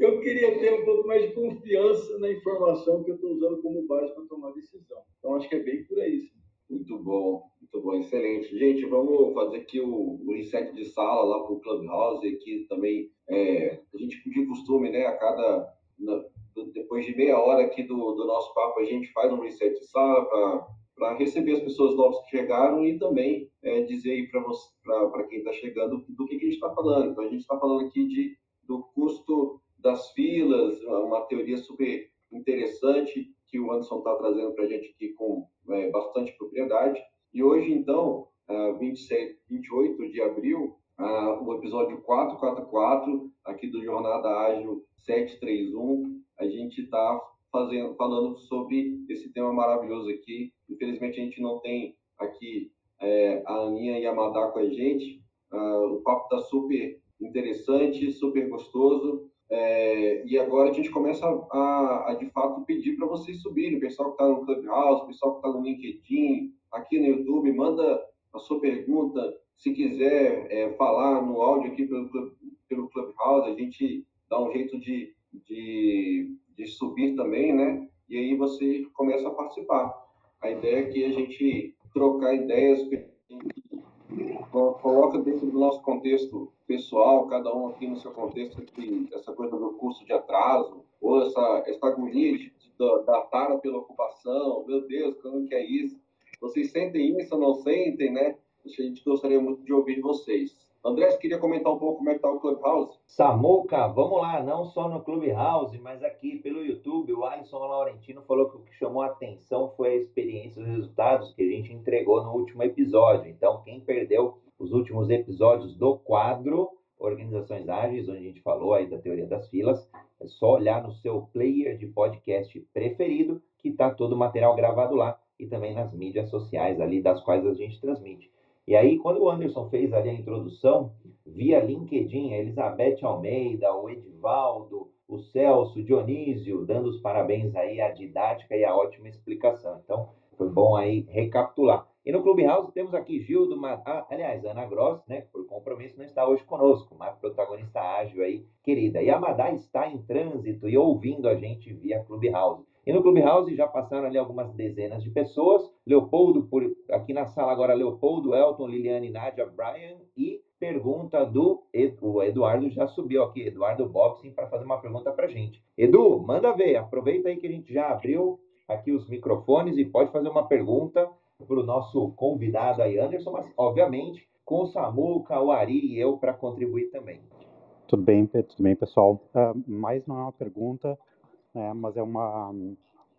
eu queria ter um pouco mais de confiança na informação que eu estou usando como base para tomar decisão. Então, acho que é bem por aí. Sim. Muito bom, muito bom, excelente. Gente, vamos fazer aqui o, o reset de sala lá para o Clubhouse, aqui também, é, a gente de costume, né, a cada, na, depois de meia hora aqui do, do nosso papo, a gente faz um reset de sala para receber as pessoas novas que chegaram e também é, dizer aí para quem está chegando do que, que a gente está falando. Então, a gente está falando aqui de, do custo das filas, uma teoria super interessante que o Anderson está trazendo para a gente aqui com é, bastante propriedade. E hoje, então, 27, 28 de abril, o episódio 444 aqui do Jornada Ágil 731, a gente está falando sobre esse tema maravilhoso aqui. Infelizmente, a gente não tem aqui é, a Aninha e a Madá com a gente. o papo está super interessante, super gostoso. É, e agora a gente começa a, a de fato pedir para vocês subirem, o pessoal que está no Clubhouse, o pessoal que está no LinkedIn, aqui no YouTube, manda a sua pergunta. Se quiser é, falar no áudio aqui pelo, pelo Clubhouse, a gente dá um jeito de, de, de subir também, né? E aí você começa a participar. A ideia é que a gente trocar ideias, coloca dentro do nosso contexto pessoal, cada um aqui no seu contexto, que essa coisa do curso de atraso, ou essa, essa agonia de, da, da tara pela ocupação, meu Deus, como que é isso? Vocês sentem isso ou não sentem, né? A gente gostaria muito de ouvir vocês. André, você queria comentar um pouco como é que está o Clubhouse? Samuca, vamos lá, não só no Clubhouse, mas aqui pelo YouTube, o Alisson Laurentino falou que o que chamou a atenção foi a experiência, os resultados que a gente entregou no último episódio. Então, quem perdeu os últimos episódios do quadro Organizações Ágeis, onde a gente falou aí da teoria das filas, é só olhar no seu player de podcast preferido, que está todo o material gravado lá e também nas mídias sociais ali das quais a gente transmite. E aí, quando o Anderson fez ali a introdução, via LinkedIn, a Elizabeth Almeida, o Edivaldo, o Celso, o Dionísio, dando os parabéns aí à didática e à ótima explicação. Então, foi bom aí recapitular. E no Clubhouse temos aqui Gildo, ah, aliás, Ana Gross, né, por compromisso não está hoje conosco, mas protagonista ágil aí, querida. E a Madá está em trânsito e ouvindo a gente via Clubhouse. E no Clubhouse já passaram ali algumas dezenas de pessoas. Leopoldo, por, aqui na sala agora, Leopoldo, Elton, Liliane, Nádia, Brian e pergunta do o Eduardo já subiu aqui, Eduardo Bobson, para fazer uma pergunta para gente. Edu, manda ver, aproveita aí que a gente já abriu aqui os microfones e pode fazer uma pergunta para o nosso convidado aí, Anderson, mas obviamente com o Samuca, o Ari e eu para contribuir também. Tudo bem, tudo bem, pessoal. Uh, mais não é uma pergunta, né, mas é uma,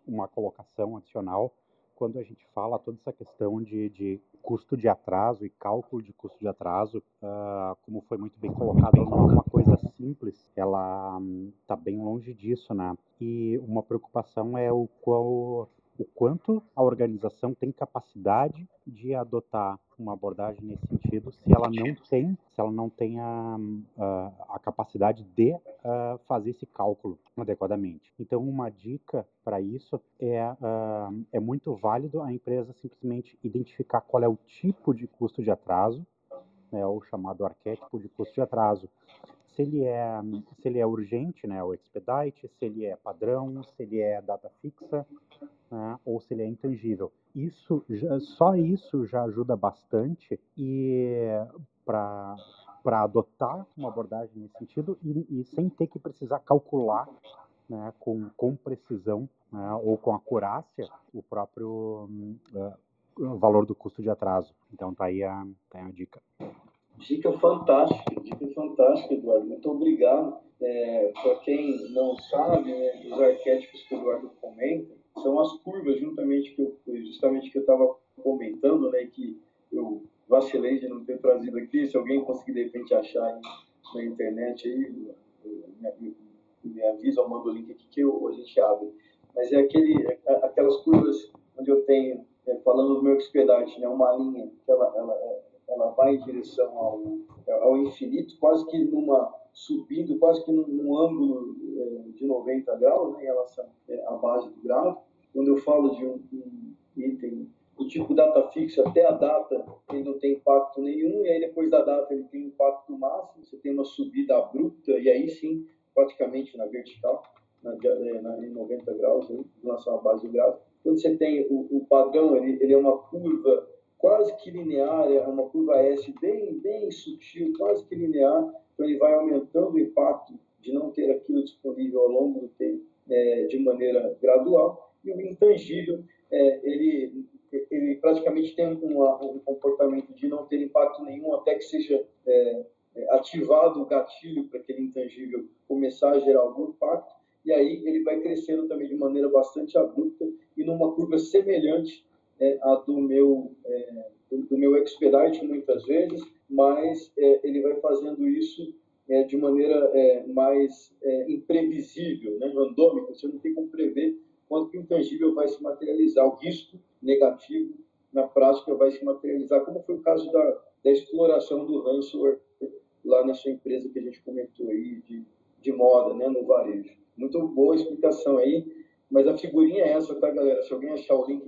uma colocação adicional. Quando a gente fala toda essa questão de, de custo de atraso e cálculo de custo de atraso, uh, como foi muito bem colocado, não é uma coisa simples, ela está um, bem longe disso, né? E uma preocupação é o qual o quanto a organização tem capacidade de adotar uma abordagem nesse sentido se ela não tem se ela não tem a, a, a capacidade de uh, fazer esse cálculo adequadamente. Então uma dica para isso é uh, é muito válido a empresa simplesmente identificar qual é o tipo de custo de atraso né, o chamado arquétipo de custo de atraso se ele é se ele é urgente, né, o expedite, se ele é padrão, se ele é data fixa, né, ou se ele é intangível. Isso só isso já ajuda bastante e para para adotar uma abordagem nesse sentido e, e, sem ter que precisar calcular né, com, com precisão né, ou com acurácia o próprio uh, valor do custo de atraso. Então tá aí a, tá aí a dica. Dica fantástica, dica fantástica, Eduardo. Muito obrigado. É, Para quem não sabe, né, os arquétipos que o Eduardo comenta são as curvas, juntamente que eu, justamente que eu estava comentando, né, que eu vacilei de não ter trazido aqui. Se alguém conseguir de repente achar aí na internet, aí, me, me avisa, eu mando o link aqui que eu, a gente abre. Mas é aquele, é, aquelas curvas onde eu tenho, é, falando do meu expedite, né, uma linha que ela, ela, é, ela vai em direção ao, ao infinito, quase que numa subindo, quase que num, num ângulo é, de 90 graus né, em relação é, à base do gráfico. Quando eu falo de um, um item do tipo data fixa até a data, ele não tem impacto nenhum, e aí depois da data ele tem impacto máximo, você tem uma subida abrupta, e aí sim, praticamente na vertical, na, é, na, em 90 graus, em relação à base do gráfico. Quando você tem o, o padrão, ele, ele é uma curva quase que linear, é uma curva S bem, bem sutil, quase que linear, então ele vai aumentando o impacto de não ter aquilo disponível ao longo do tempo é, de maneira gradual, e o intangível, é, ele, ele praticamente tem um, um, comportamento de não ter impacto nenhum até que seja é, ativado o gatilho para aquele intangível começar a gerar algum impacto, e aí ele vai crescendo também de maneira bastante abrupta e numa curva semelhante é, a do meu, é, do, do, meu expedite muitas vezes, mas é, ele vai fazendo isso é, de maneira é, mais é, imprevisível, né, randômica, você não tem como prever quando que o intangível vai se materializar, o risco negativo na prática vai se materializar, como foi o caso da, da exploração do ransomware lá na sua empresa que a gente comentou aí de, de moda, né, no varejo. Muito boa explicação aí, mas a figurinha é essa, tá, galera? Se alguém achar o link,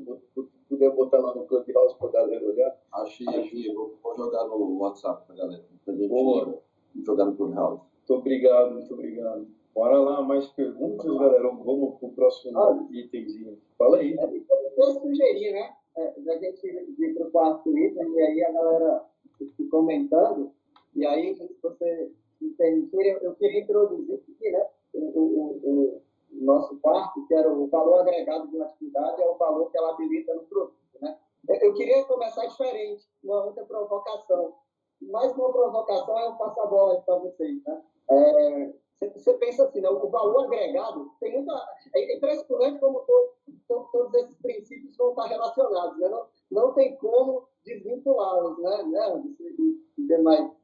puder botar lá no Clubhouse para a galera olhar. Achei aqui, vou, vou jogar no WhatsApp para a galera, para a gente Boa. jogar no Clubhouse. Muito obrigado, muito obrigado. Bora lá, mais perguntas, galera? Vamos para o próximo ah, itemzinho. Fala aí. É, eu sugerir, né? É, da gente ir para o quarto item e aí a galera comentando. E aí, se você me permitir, eu queria introduzir aqui, né? O, o, o, nosso quarto, que era o valor agregado de uma atividade, é o valor que ela habilita no produto. Né? Eu queria começar diferente, uma outra provocação. Mais uma provocação é um passa-bola para vocês. Né? É, você pensa assim, né? o valor agregado tem muita. É impressionante como todo, todos esses princípios vão estar relacionados. Né? Não, não tem como desvinculá-los, né? né? Demais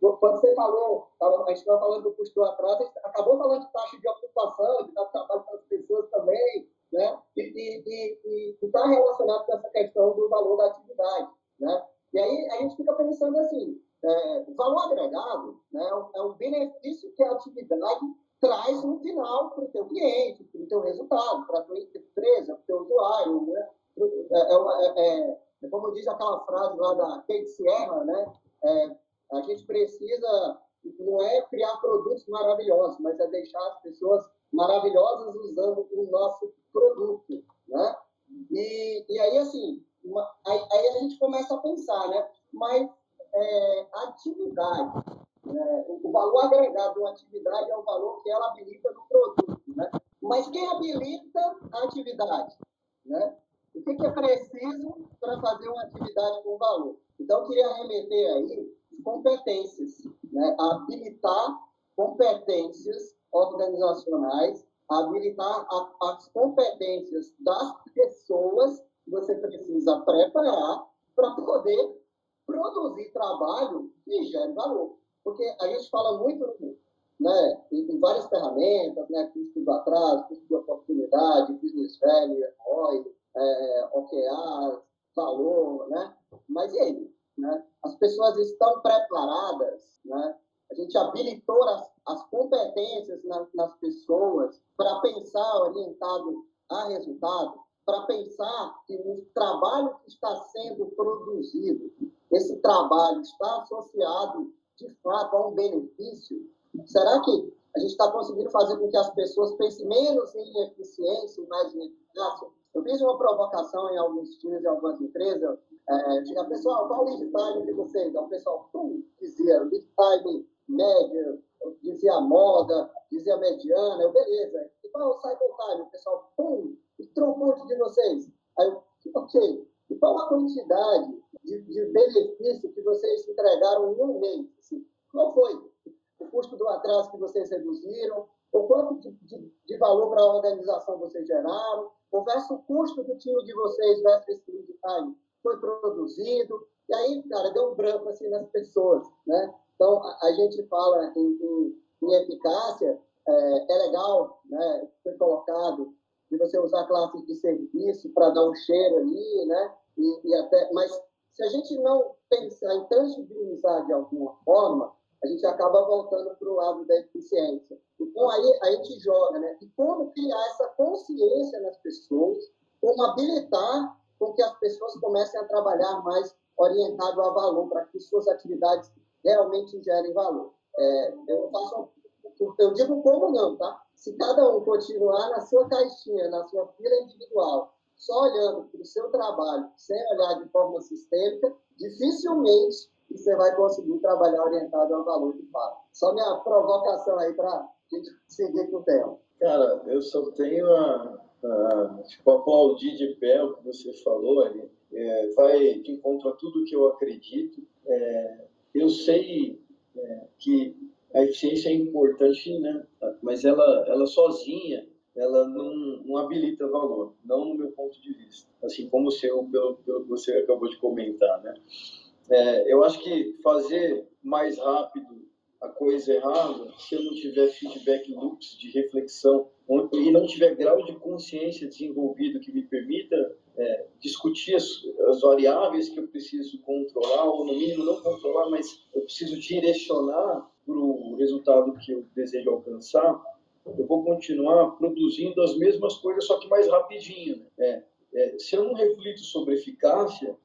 quando você falou, a gente estava falando do custo do atraso, a gente acabou falando de taxa de ocupação, de dar trabalho para as pessoas também, né? E está relacionado com essa questão do valor da atividade, né? E aí a gente fica pensando assim, é, o valor agregado né, é um benefício que a atividade traz no final para o teu cliente, para o teu resultado, para a tua empresa, para o teu usuário, né? É, é, é, é, como diz aquela frase lá da Kate Sierra, né? É, a gente precisa, não é criar produtos maravilhosos, mas é deixar as pessoas maravilhosas usando o nosso produto, né? E, e aí, assim, uma, aí, aí, a gente começa a pensar, né? Mas é, atividade, né? o valor agregado de uma atividade é o valor que ela habilita no produto, né? Mas quem habilita a atividade, né? O que, que é preciso para fazer uma atividade com valor? Então, eu queria remeter aí competências, né? habilitar competências organizacionais, habilitar a, as competências das pessoas que você precisa preparar para poder produzir trabalho que gere valor. Porque a gente fala muito né, em, várias ferramentas, né, custo do atraso, custo de oportunidade, business value, ROI, é, valor, né? Mas e aí? Né? As pessoas estão preparadas, né? a gente habilitou as, as competências na, nas pessoas para pensar orientado a resultado, para pensar que o trabalho que está sendo produzido, esse trabalho está associado de fato a um benefício? Será que a gente está conseguindo fazer com que as pessoas pensem menos em eficiência e mais em eficácia? Eu fiz uma provocação em alguns times, em algumas empresas, é, pessoal, qual o lead time de vocês? O pessoal pum, dizia lead time médio, dizia moda, dizia mediana, eu, beleza. E qual é o cycle time? O pessoal, pum, e throughput de vocês? Aí eu, ok. E qual a quantidade de de, benefício que vocês entregaram em um mês? Assim, qual foi o custo do atraso que vocês reduziram? O quanto de, de, de valor para a organização vocês geraram? O versus o custo do time de vocês versus esse time foi produzido? E aí, cara, deu um branco assim nas pessoas, né? Então, a, a gente fala em, em, em eficácia, é, é, legal, né? Foi colocado de você usar classes de serviço para dar um cheiro ali, né? E, e, até, mas se a gente não pensar em tangibilizar de alguma forma, a gente acaba voltando para o lado da eficiência. Então aí a gente joga, né? E como criar essa consciência nas pessoas, como habilitar com que as pessoas comecem a trabalhar mais orientado a valor, para que suas atividades realmente gerem valor. É, eu faço, eu digo como não, tá? Se cada um continuar na sua caixinha, na sua fila individual, só olhando para o seu trabalho, sem olhar de forma sistêmica, dificilmente você vai conseguir trabalhar orientado ao valor de fato. Só minha provocação aí para a gente seguir com o tema. Cara, eu só tenho a, a tipo, aplaudir de pé o que você falou ali é, vai de encontro a tudo que eu acredito. É, eu sei é, que a eficiência é importante, né? mas ela, ela sozinha ela não, não habilita valor, não no meu ponto de vista. Assim como o seu, pelo, pelo que você acabou de comentar. Né? É, eu acho que fazer mais rápido a coisa errada, se eu não tiver feedback loops de reflexão e não tiver grau de consciência desenvolvido que me permita é, discutir as, as, variáveis que eu preciso controlar, ou no mínimo não controlar, mas eu preciso direcionar para o resultado que eu desejo alcançar, eu vou continuar produzindo as mesmas coisas, só que mais rapidinho. Né? É, se eu não reflito sobre eficácia,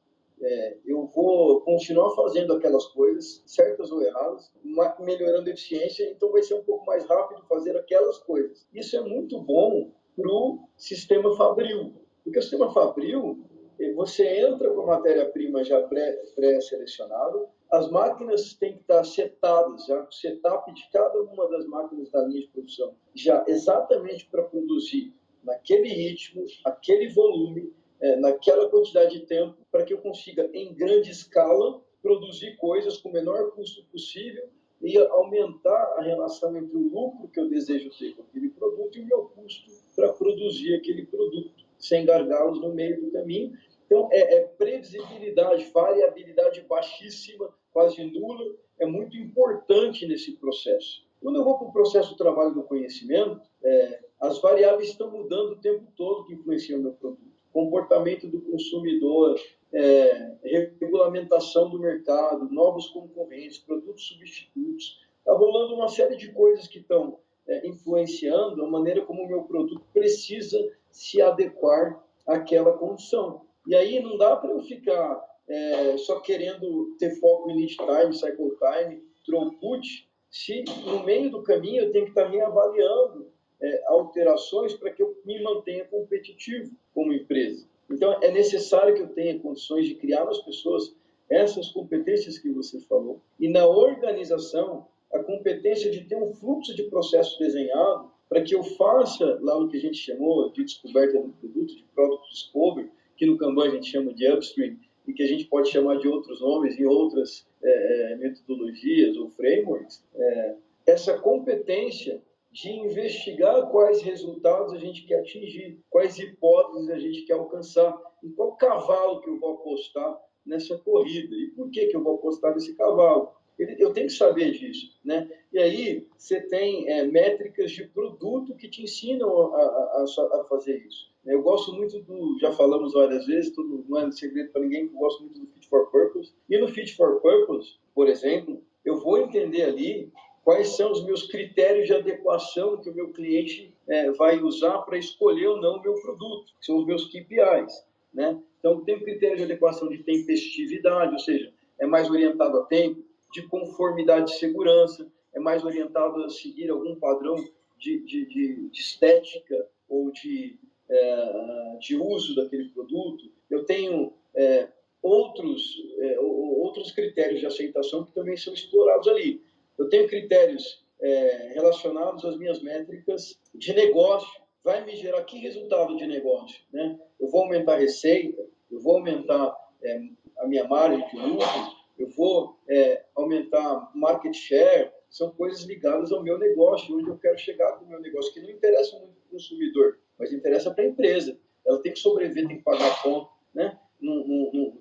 é, eu vou continuar fazendo aquelas coisas, certas ou erradas, melhorando a eficiência, então vai ser um pouco mais rápido fazer aquelas coisas. Isso é muito bom para o sistema Fabril, porque o sistema Fabril, eh, você entra com a matéria-prima já pré-selecionada, as máquinas têm que estar setadas, já o setup de cada uma das máquinas da linha de produção, já exatamente para produzir naquele ritmo, aquele volume, é, naquela quantidade de tempo, para que eu consiga, em grande escala, produzir coisas com o menor custo possível e aumentar a relação entre o lucro que eu desejo ter com aquele produto e o meu custo para produzir aquele produto, sem gargalos no meio do caminho. Então, é, é previsibilidade, variabilidade baixíssima, quase nula, é muito importante nesse processo. Quando eu vou para o processo do trabalho do conhecimento, é, as variáveis estão mudando o tempo todo que influenciam o meu produto comportamento do consumidor, é, regulamentação do mercado, novos concorrentes, produtos substitutos. Está rolando uma série de coisas que estão é, influenciando a maneira como o meu produto precisa se adequar àquela condição. E aí não dá para eu ficar é, só querendo ter foco em lead time, cycle time, throughput, se no meio do caminho eu tenho que estar me avaliando é, alterações para que eu me mantenha competitivo como empresa. Então, é necessário que eu tenha condições de criar nas pessoas essas competências que você falou. E na organização, a competência de ter um fluxo de processo desenhado para que eu faça lá o que a gente chamou de descoberta do produto, de product discovery, que no Kanban a gente chama de upstream, e que a gente pode chamar de outros nomes em outras é, é metodologias ou frameworks. É, essa competência de investigar quais resultados a gente quer atingir, quais hipóteses a gente quer alcançar, em qual cavalo que eu vou apostar nessa corrida e por que, que eu vou apostar nesse cavalo. Eu tenho que saber disso, né? E aí você tem é, métricas de produto que te ensinam a, a, a, fazer isso. Eu gosto muito do, já falamos várias vezes, tudo, não é segredo para ninguém que eu gosto muito do Fit for Purpose. E no Fit for Purpose, por exemplo, eu vou entender ali quais são os meus critérios de adequação que o meu cliente é, vai usar para escolher ou não o meu produto, que são os meus KPIs. Né? Então, tem critério de adequação de tempestividade, ou seja, é mais orientado a tempo, de conformidade de segurança, é mais orientado a seguir algum padrão de, de, de, de estética ou de, é, de uso daquele produto. Eu tenho é, outros, é, outros critérios de aceitação que também são explorados ali. Eu tenho critérios é, relacionados às minhas métricas de negócio. Vai me gerar que resultado de negócio? Né? Eu vou aumentar a receita, eu vou aumentar é, a minha margem de lucro, eu vou é, aumentar market share, são coisas ligadas ao meu negócio, onde eu quero chegar com o meu negócio, que não interessa muito para o consumidor, mas interessa para a empresa. Ela tem que sobreviver, tem que pagar a conta. Né?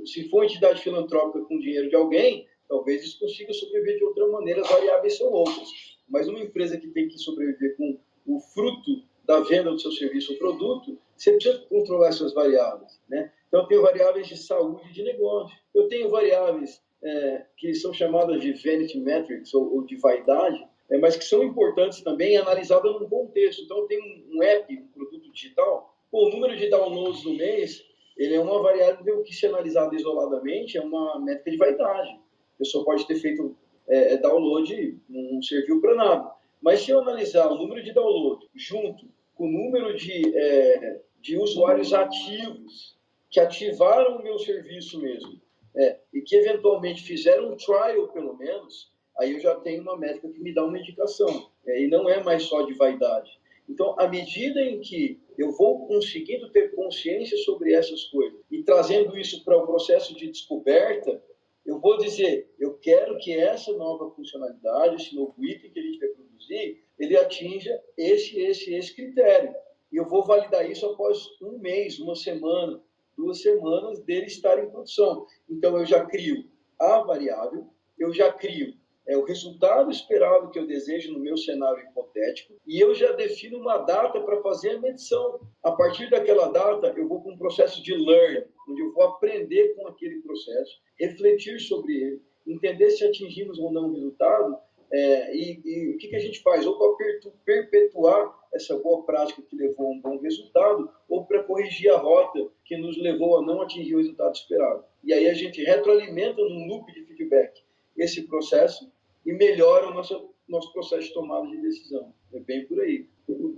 se for entidade filantrópica com dinheiro de alguém, talvez eles consigam sobreviver de outra maneira, as variáveis são outras. Mas uma empresa que tem que sobreviver com o fruto da venda do seu serviço ou produto, você precisa controlar essas variáveis. Né? Então, eu tenho variáveis de saúde de negócio. Eu tenho variáveis é, que são chamadas de vanity metrics ou, ou de vaidade, é, mas que são importantes também analisadas num contexto. Então, eu tenho um, app, um produto digital, pô, o número de downloads no mês, ele é uma variável que, se analisada isoladamente, é uma métrica de vaidade. A pessoa pode ter feito é, é download, não serviu para nada. Mas se eu analisar o número de download junto com o número de, é, de usuários ativos que ativaram o meu serviço mesmo, é, e que eventualmente fizeram um trial, pelo menos, aí eu já tenho uma métrica que me dá uma indicação. É, e não é mais só de vaidade. Então, à medida em que eu vou conseguindo ter consciência sobre essas coisas e trazendo isso para o processo de descoberta, eu vou dizer, eu quero que essa nova funcionalidade, esse novo item que a gente vai produzir, ele atinja esse, esse, esse critério. E eu vou validar isso após um mês, uma semana, duas semanas dele estar em produção. Então, eu já crio a variável, eu já crio é, o resultado esperado que eu desejo no meu cenário hipotético e eu já defino uma data para fazer a medição. A partir daquela data, eu vou para um processo de learn, onde eu vou aprender com aquele processo, refletir sobre ele, entender se atingimos ou não o resultado é, e, e, o que, que a gente faz? Ou para perpetuar essa boa prática que levou a um bom resultado, ou para corrigir a rota que nos levou a não atingir o resultado esperado. E aí a gente retroalimenta num loop de feedback esse processo e melhora o nosso, nosso processo de tomada de decisão. É bem por aí.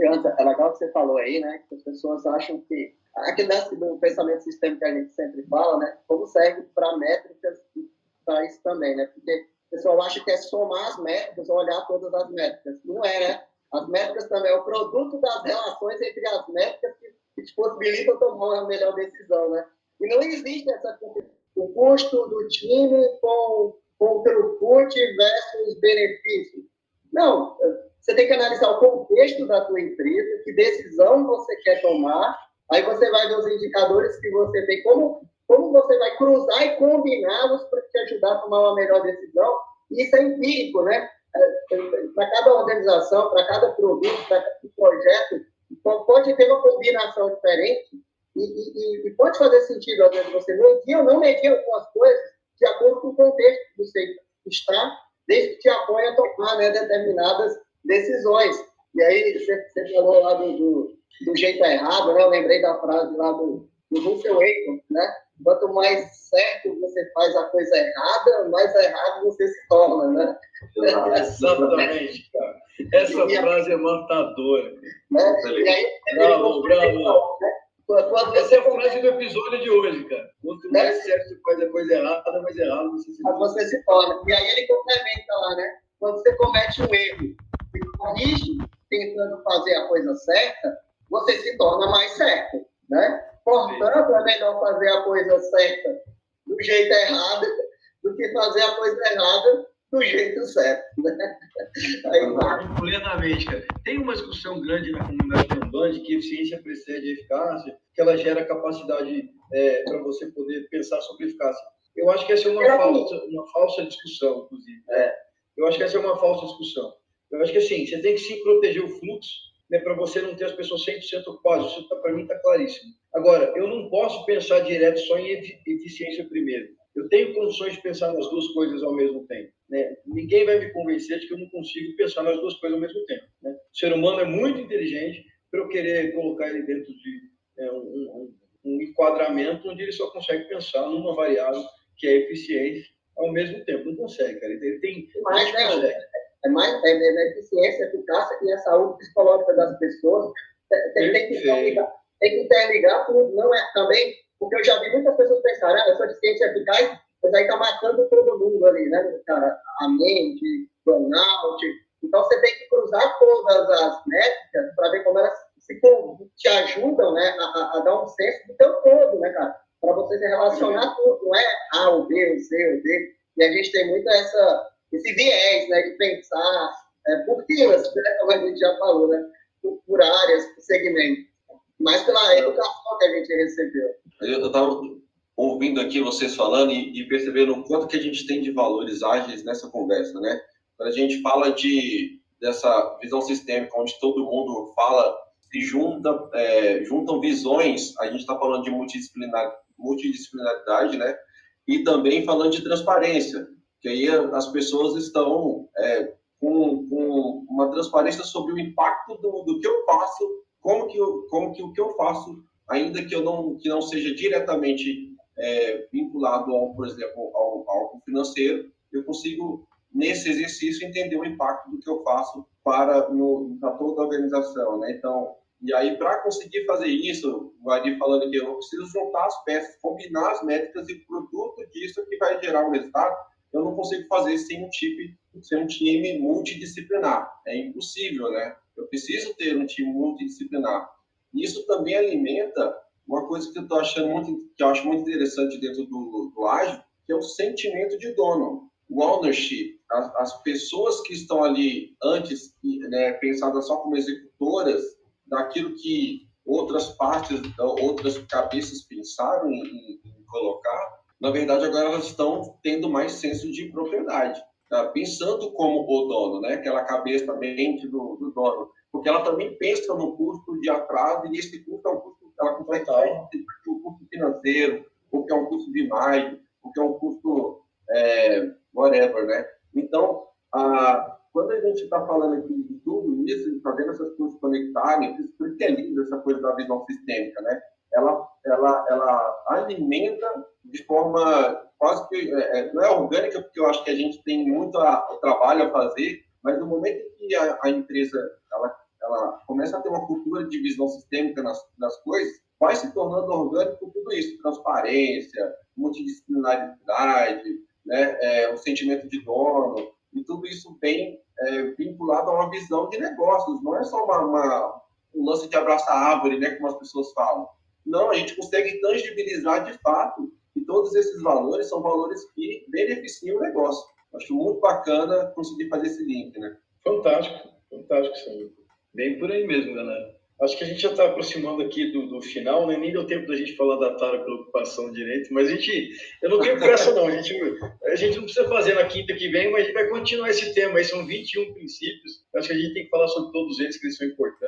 É legal que você falou aí, né? Que as pessoas acham que aquele do pensamento sistêmico que a gente sempre fala, né? Como serve para métricas para isso também, né? Porque o pessoal acha que é somar as métricas, olhar todas as métricas. Não é, né? As métricas também é o produto das relações entre as métricas que, te possibilitam tomar uma melhor decisão, né? E não existe essa o custo do time com com throughput versus benefício. Não, você tem que analisar o contexto da tua empresa, que decisão você quer tomar, aí você vai ver os indicadores que você tem, como, como você vai cruzar e combiná-los para te ajudar a tomar uma melhor decisão. Isso é empírico, né? Para cada organização, para cada produto, para cada projeto, pode ter uma combinação diferente e, e, e pode fazer sentido, às vezes, você medir ou não medir algumas coisas, de acordo com o contexto que você está, desde que te apoie a tomar né, determinadas decisões. E aí, você, você falou lá do, do, do, jeito errado, né? Eu lembrei da frase lá do, do Russell Aiton, né? Quanto mais certo você faz a coisa errada, mais errado você se torna, né? Exatamente, cara. Essa e frase é matadora. Né? E aí, bravo, bravo. Né? Essa é a frase do episódio de hoje, cara. Quanto mais né? certo você faz a coisa errada, mais errado você se torna. Você se torna. E aí ele complementa lá, né? Quando você comete um erro e corrige, tentando fazer a coisa certa, você se torna mais certo, né? Portanto, é melhor fazer a coisa certa do jeito errado do que fazer a coisa errada do jeito certo. Né? Aí, plenamente, cara. Tem uma discussão grande na comunidade Kanban que eficiência precede eficácia, que ela gera capacidade é, para você poder pensar sobre eficácia. Eu acho que essa é uma, falsa, uma falsa discussão, inclusive. É. Eu acho que essa é uma falsa discussão. Eu acho que assim, você tem que sim proteger o fluxo, né, para você não ter as pessoas 100% ocupadas. Isso tá, para mim está claríssimo. Agora, eu não posso pensar direto só em eficiência primeiro. Eu tenho condições de pensar nas duas coisas ao mesmo tempo. Né? Ninguém vai me convencer de que eu não consigo pensar nas duas coisas ao mesmo tempo. Né? O ser humano é muito inteligente para eu querer colocar ele dentro de é, um, um, um, enquadramento onde ele só consegue pensar numa variável que é eficiência ao mesmo tempo. Não consegue, cara. Ele tem. Mas, é, é mais é, é, eficiência, eficácia e a saúde psicológica das pessoas. Tem, tem, que, interligar, tem que interligar tudo. Não é também porque eu já vi muitas pessoas pensarem, ah, eu sou eficaz, mas aí está matando todo mundo ali, né? Cara, a mente, burnout. Então você tem que cruzar todas as métricas para ver como elas se, te ajudam né, a, a, dar um senso do teu todo, né, cara? Para você se relacionar tudo, não é A a gente tem muito essa, esse viés, né, de pensar é, por filas, né, como a gente já falou, né, por, por áreas, por segmentos, mas pela educação que a gente recebeu. Eu estava ouvindo aqui vocês falando e, e, percebendo o quanto que a gente tem de valores ágeis nessa conversa, né? Quando a gente fala de dessa visão sistêmica, onde todo mundo fala, se junta, é, juntam visões, a gente está falando de multidisciplinar, multidisciplinaridade, né? E também falando de transparência, que aí as pessoas estão é, com, com, uma transparência sobre o impacto do, do que eu faço, como que, eu, como que o que eu faço, ainda que eu não, que não seja diretamente é, vinculado, ao, por exemplo, ao, financeiro, eu consigo nesse exercício entender o impacto do que eu faço para, no, toda a organização, né? Então, e aí para conseguir fazer isso, o Ari falando que eu preciso juntar as peças, combinar as métricas e o produto disso que vai gerar um resultado, eu não consigo fazer sem um time, sem um time multidisciplinar. É impossível, né? Eu preciso ter um time multidisciplinar. Isso também alimenta uma coisa que eu tô achando muito, que eu acho muito interessante dentro do, do ágil, que é o sentimento de dono o ownership, as, as pessoas que estão ali antes, né, pensadas só como executoras daquilo que outras partes, outras cabeças pensaram em, em colocar, na verdade agora elas estão tendo mais senso de propriedade, tá? pensando como o dono, né? aquela cabeça, mente do, do dono, porque ela também pensa no custo de atraso e esse custo é um custo, ela consegue o custo financeiro, porque é um custo de imagem, porque é um custo é, whatever, né? Então, a, quando a gente está falando aqui de tudo isso, fazendo essas coisas conectarem, que é lindo essa coisa da visão sistêmica, né? Ela, ela, ela alimenta de forma quase que, é, é, não é orgânica, porque eu acho que a gente tem muito a, trabalho a fazer, mas no momento que a, a empresa ela, ela começa a ter uma cultura de visão sistêmica nas, nas coisas, vai se tornando orgânico tudo isso, transparência, multidisciplinaridade, né, é, o sentimento de dono, e tudo isso bem é, vinculado a uma visão de negócios, não é só uma, uma, um lance de abraçar árvore, né, como as pessoas falam. Não, a gente consegue tangibilizar de fato que todos esses valores são valores que beneficiam o negócio. Acho muito bacana conseguir fazer esse link, né? Fantástico, fantástico, senhor. Bem por aí mesmo, galera. Acho que a gente já está aproximando aqui do, do, final, né? nem deu tempo da gente falar da Tara preocupação direito, mas a gente, eu não tenho pressa não, a gente, a gente não precisa fazer na quinta que vem, mas a gente vai continuar esse tema, aí são 21 princípios, acho que a gente tem que falar sobre todos eles, que eles são importantes.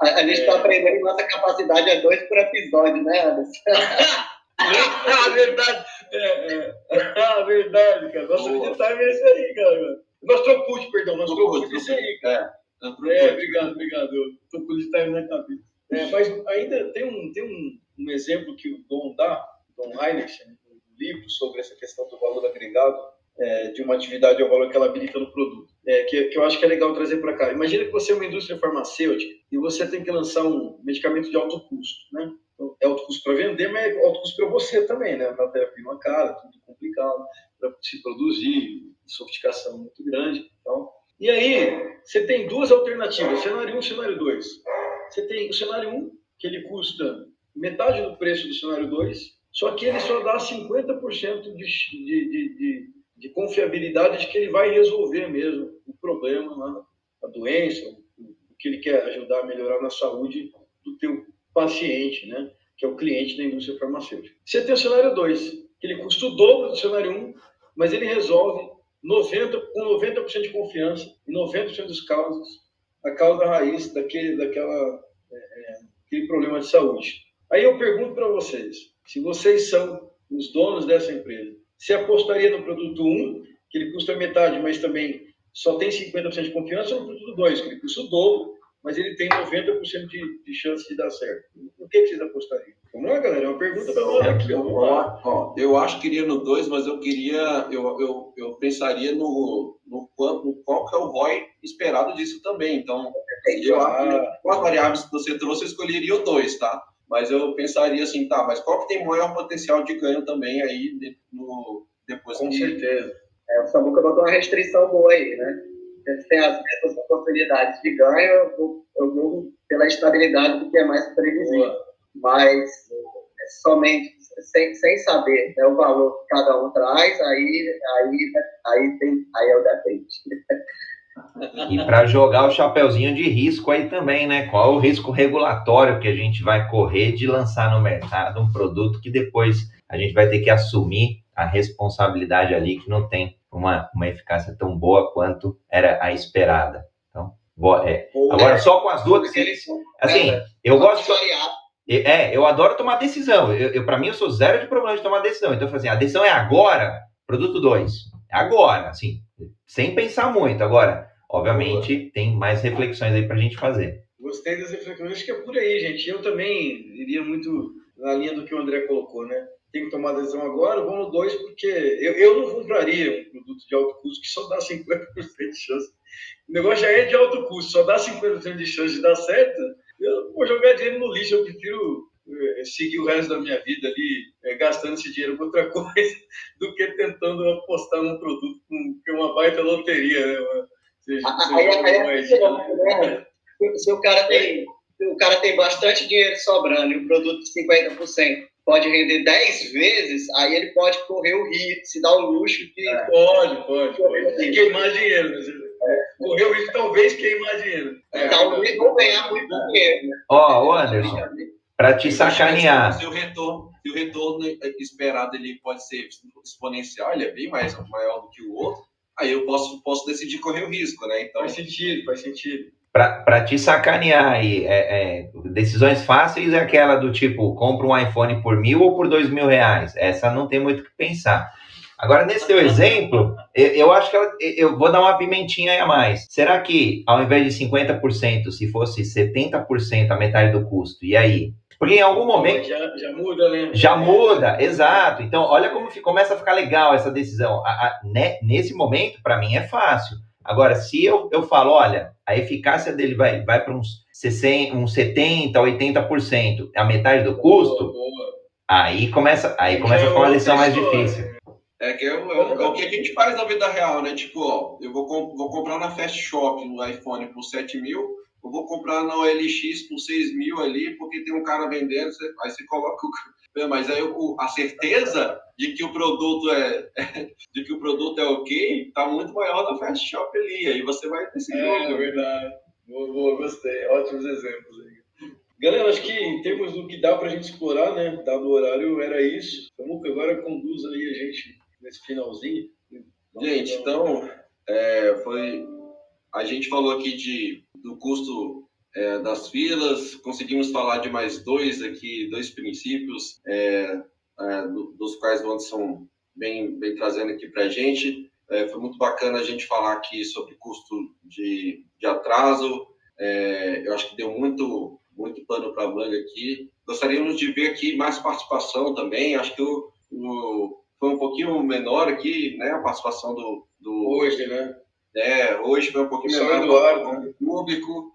A, a gente está é... aprendendo nossa capacidade é dois por episódio, né, Anderson? ah, verdade, é, é. Ah, verdade, cara, nossa vida time é esse aí, cara. Nosso trocute, perdão, nosso é esse aí, cara. É, obrigado, obrigado. Estou com o time na cabeça. É, mas ainda tem um, tem um, um exemplo que o Dom dá, Dom Heinrich, né, um livro sobre essa questão do valor agregado é, de uma atividade ao valor que ela habilita no produto, é, que, que eu acho que é legal trazer para cá. Imagina que você é uma indústria farmacêutica e você tem que lançar um medicamento de alto custo, né? Então, é alto custo para vender, mas é alto custo para você também, né? Matéria-prima cara, tudo complicado para se produzir, sofisticação muito grande. Então, e aí, você tem duas alternativas, cenário 1 e cenário 2. Você tem o cenário 1, que ele custa metade do preço do cenário 2, só que ele só dá 50% de, de, de, de, confiabilidade de que ele vai resolver mesmo o problema, né? a doença, o que ele quer ajudar a melhorar na saúde do teu paciente, né? que é o cliente da indústria farmacêutica. Você tem o cenário 2, que ele custa o dobro do cenário 1, mas ele resolve 90, com 90% de confiança e 90% dos casos, a causa raiz daquele, daquela, é, é, aquele problema de saúde. Aí eu pergunto para vocês, se vocês são os donos dessa empresa, se apostaria no produto 1, que ele custa metade, mas também só tem 50% de confiança, ou no produto 2, que ele custa o dobro, mas ele tem 90% de, de chance de dar certo? No que vocês apostariam? Vamos lá, galera, é uma pergunta para nós aqui. Vamos lá. Ó, eu acho que iria no 2, mas eu queria, eu, eu, eu pensaria no, no, no qual que é o ROI esperado disso também. Então, eu acho com as variáveis que você trouxe, eu escolheria o 2, tá? Mas eu pensaria assim, tá, mas qual que tem maior potencial de ganho também aí no, depois Com certeza. É, o Samuca botou uma restrição boa aí, né? Têm as mesmas oportunidades de ganho, eu vou, eu vou pela estabilidade do que é mais previsível. Boa mas é somente sem, sem saber né, o valor que cada um traz, aí, aí, aí, tem, aí é o depende. E para jogar o chapeuzinho de risco aí também, né? Qual é o risco regulatório que a gente vai correr de lançar no mercado um produto que depois a gente vai ter que assumir a responsabilidade ali que não tem uma, uma eficácia tão boa quanto era a esperada. Então, é, agora só com as duas. Assim, é, eu gosto. É, eu adoro tomar decisão. Eu, eu para mim, eu sou zero de problema de tomar decisão. Então, assim, a decisão é agora, produto 2. É agora, assim, sem pensar muito. Agora, obviamente, Boa. tem mais reflexões aí para a gente fazer. Gostei das reflexões, acho que é por aí, gente. Eu também iria muito na linha do que o André colocou, né? Tem que tomar decisão agora, vamos no 2, porque eu, eu não compraria um produto de alto custo que só dá 50% de chance. O negócio já é de alto custo, só dá 50% de chance de dar certo eu vou jogar dinheiro no lixo, eu prefiro seguir o resto da minha vida ali é, gastando esse dinheiro com outra coisa do que tentando apostar num produto que é uma baita loteria, né? Seja, aí, aí, é né? Se o cara tem o cara tem bastante dinheiro sobrando e o produto de 50% pode render 10 vezes, aí ele pode correr o risco, se dar o luxo que. É, pode, pode, pode. E queimar dinheiro. Né? Correr o risco talvez queimar dinheiro. É, talvez vou ganhar muito dinheiro. Né? Ó, oh, Anderson, para te sacanear. Se o retorno, se o retorno esperado ele pode ser exponencial, ele é bem mais maior do que o outro, aí eu posso, posso decidir correr o risco, né? Então, faz sentido, faz sentido. Para te sacanear aí, é, é, decisões fáceis é aquela do tipo, compra um iPhone por mil ou por dois mil reais. Essa não tem muito o que pensar. Agora, nesse teu exemplo, eu, eu acho que eu, eu, vou dar uma pimentinha aí a mais. Será que, ao invés de 50%, se fosse 70% a metade do custo, e aí? Porque em algum momento. Já, já muda, né? Já muda, exato. Então, olha como começa a ficar legal essa decisão. A, a, né, nesse momento, para mim, é fácil. Agora, se eu, eu falo, olha, a eficácia dele vai, vai para uns, 60, uns 70%, 80%, a metade do custo, boa, boa. aí começa, aí começa a ficar uma lição mais difícil. É que é, é, é, o que a gente faz na vida real, né? Tipo, ó, eu vou, vou comprar na Fast Shop no iPhone por 7 mil, eu vou comprar na OLX por 6 mil ali, porque tem um cara vendendo, você, aí você coloca o. Mas aí o, a certeza de que o produto é, de que o produto é ok tá muito maior na Fast Shop ali. Aí você vai decidir. É, é verdade. Boa, boa, gostei. Ótimos exemplos aí. Galera, acho que em termos do que dá para a gente explorar, né? Dado o horário, era isso. Samuca, agora conduz aí a gente nesse finalzinho? Gente, então, é, foi. A gente falou aqui de, do custo é, das filas, conseguimos falar de mais dois aqui, dois princípios, é, é do, dos quais o Anderson vem, vem trazendo aqui para a gente. É, foi muito bacana a gente falar aqui sobre custo de, de atraso. É, eu acho que deu muito, muito pano para manga aqui. Gostaríamos de ver aqui mais participação também. Acho que o, o foi um pouquinho menor aqui, né? A participação do. do hoje, né? É, hoje foi um pouquinho menor Eduardo, né? público.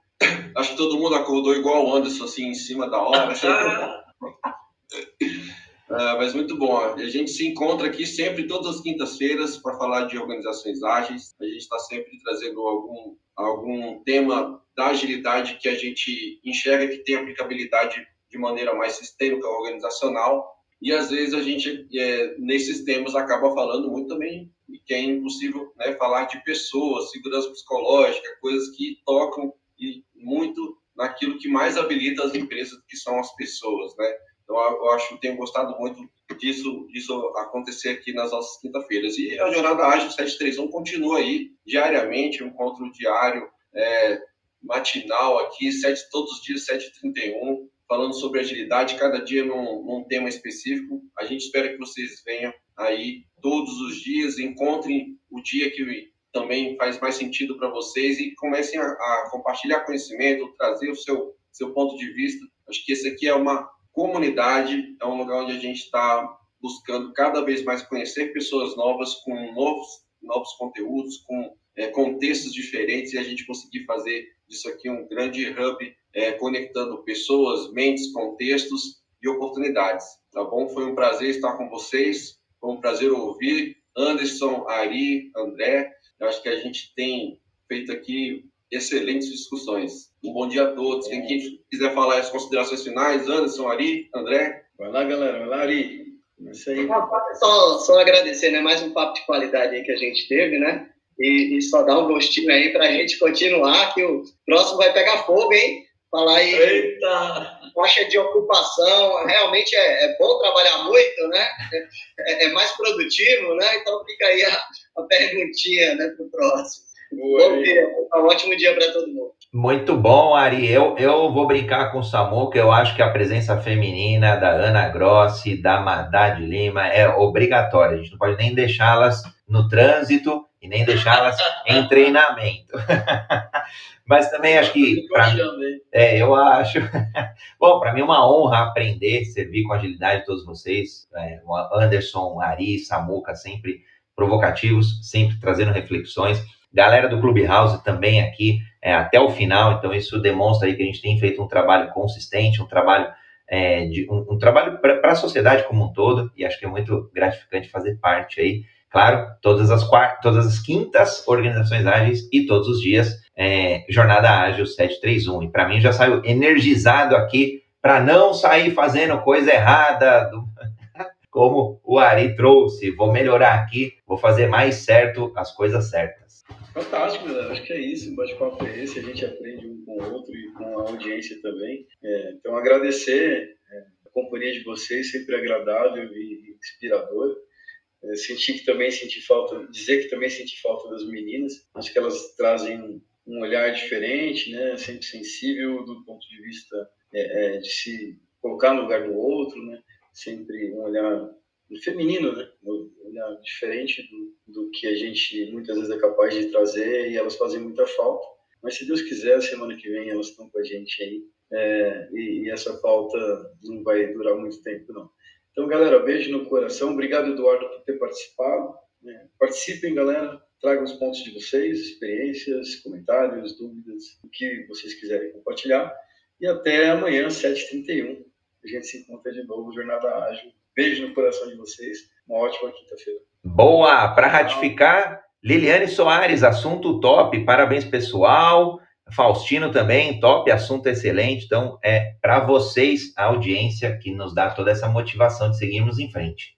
Acho que todo mundo acordou igual o Anderson, assim, em cima da hora. Uh, mas muito bom. A gente se encontra aqui sempre, todas as quintas-feiras, para falar de organizações ágeis. A gente está sempre trazendo algum, algum tema da agilidade que a gente enxerga que tem aplicabilidade de maneira mais sistêmica organizacional. E às vezes a gente, é, nesses temas, acaba falando muito também que é impossível né, falar de pessoas, segurança psicológica, coisas que tocam e muito naquilo que mais habilita as empresas, que são as pessoas, né? Então, eu acho que tenho gostado muito disso, disso acontecer aqui nas nossas quinta-feiras. E a Jornada Ágil 731 continua aí, diariamente, um encontro diário, é, matinal aqui, todos os dias, 7h31, falando sobre agilidade, cada dia num, num, tema específico. A gente espera que vocês venham aí todos os dias, encontrem o dia que também faz mais sentido para vocês e comecem a, a, compartilhar conhecimento, trazer o seu, seu ponto de vista. Acho que esse aqui é uma comunidade, é um lugar onde a gente está buscando cada vez mais conhecer pessoas novas com novos, novos conteúdos, com é, contextos diferentes e a gente conseguir fazer disso aqui um grande hub é, conectando pessoas, mentes, contextos e oportunidades. Tá bom? Foi um prazer estar com vocês, foi um prazer ouvir Anderson, Ari, André. Eu acho que a gente tem feito aqui excelentes discussões. Um bom dia a todos. Quem quiser falar as considerações finais, Anderson, Ari, André. Vai lá, galera. Vai lá, Ari. Isso aí. Só, só agradecer, né? Mais um papo de qualidade aí que a gente teve, né? E, e só dar um gostinho aí para a gente continuar, que o próximo vai pegar fogo, hein? Falar aí. Eita! Faixa de ocupação, realmente é, é bom trabalhar muito, né? É, é, mais produtivo, né? Então fica aí a, a perguntinha né, para o próximo. Bom dia, um ótimo dia para todo mundo. Muito bom, Ari. Eu, eu vou brincar com o Samu, que eu acho que a presença feminina da Ana Grossi, da Madad Lima é obrigatória. A gente não pode nem deixá-las no trânsito e nem deixá-las em treinamento. Mas também acho que. Pra, é, eu acho. Bom, para mim é uma honra aprender, servir com agilidade todos vocês. É, Anderson, Ari, Samuca, sempre provocativos, sempre trazendo reflexões. Galera do Clubhouse também aqui é, até o final, então isso demonstra aí que a gente tem feito um trabalho consistente, um trabalho é, de um, um trabalho para a sociedade como um todo, e acho que é muito gratificante fazer parte aí. Claro, todas as quartas, todas as quintas organizações ágeis e todos os dias é, Jornada Ágil 731. E para mim já saiu energizado aqui para não sair fazendo coisa errada, do... como o Ari trouxe. Vou melhorar aqui, vou fazer mais certo as coisas certas. Fantástico, galera. Acho que é isso. O bate-papo é esse. A gente aprende um com o outro e com a audiência também. É, então, agradecer é, a companhia de vocês, sempre agradável e inspirador. É, senti que também senti falta, dizer que também senti falta das meninas. Acho que elas trazem um olhar diferente, né? Sempre sensível do ponto de vista é, é, de se colocar no lugar do outro, né? Sempre um olhar feminino, né? Um olhar diferente do, do que a gente muitas vezes é capaz de trazer e elas fazem muita falta. Mas se Deus quiser, semana que vem elas estão com a gente aí é, e, e, essa falta não vai durar muito tempo, não. Então, galera, beijo no coração. Obrigado, Eduardo, por ter participado. É, participem, galera. Tragam os pontos de vocês, experiências, comentários, dúvidas, o que vocês quiserem compartilhar. E até amanhã, 7h31. A gente se encontra de novo, Jornada Ágil. Beijo no coração de vocês. Uma ótima quinta-feira. Boa! Para ratificar, Liliane Soares, assunto top. Parabéns, pessoal. Faustino também, top, assunto excelente. Então, é para vocês, a audiência, que nos dá toda essa motivação de seguirmos em frente.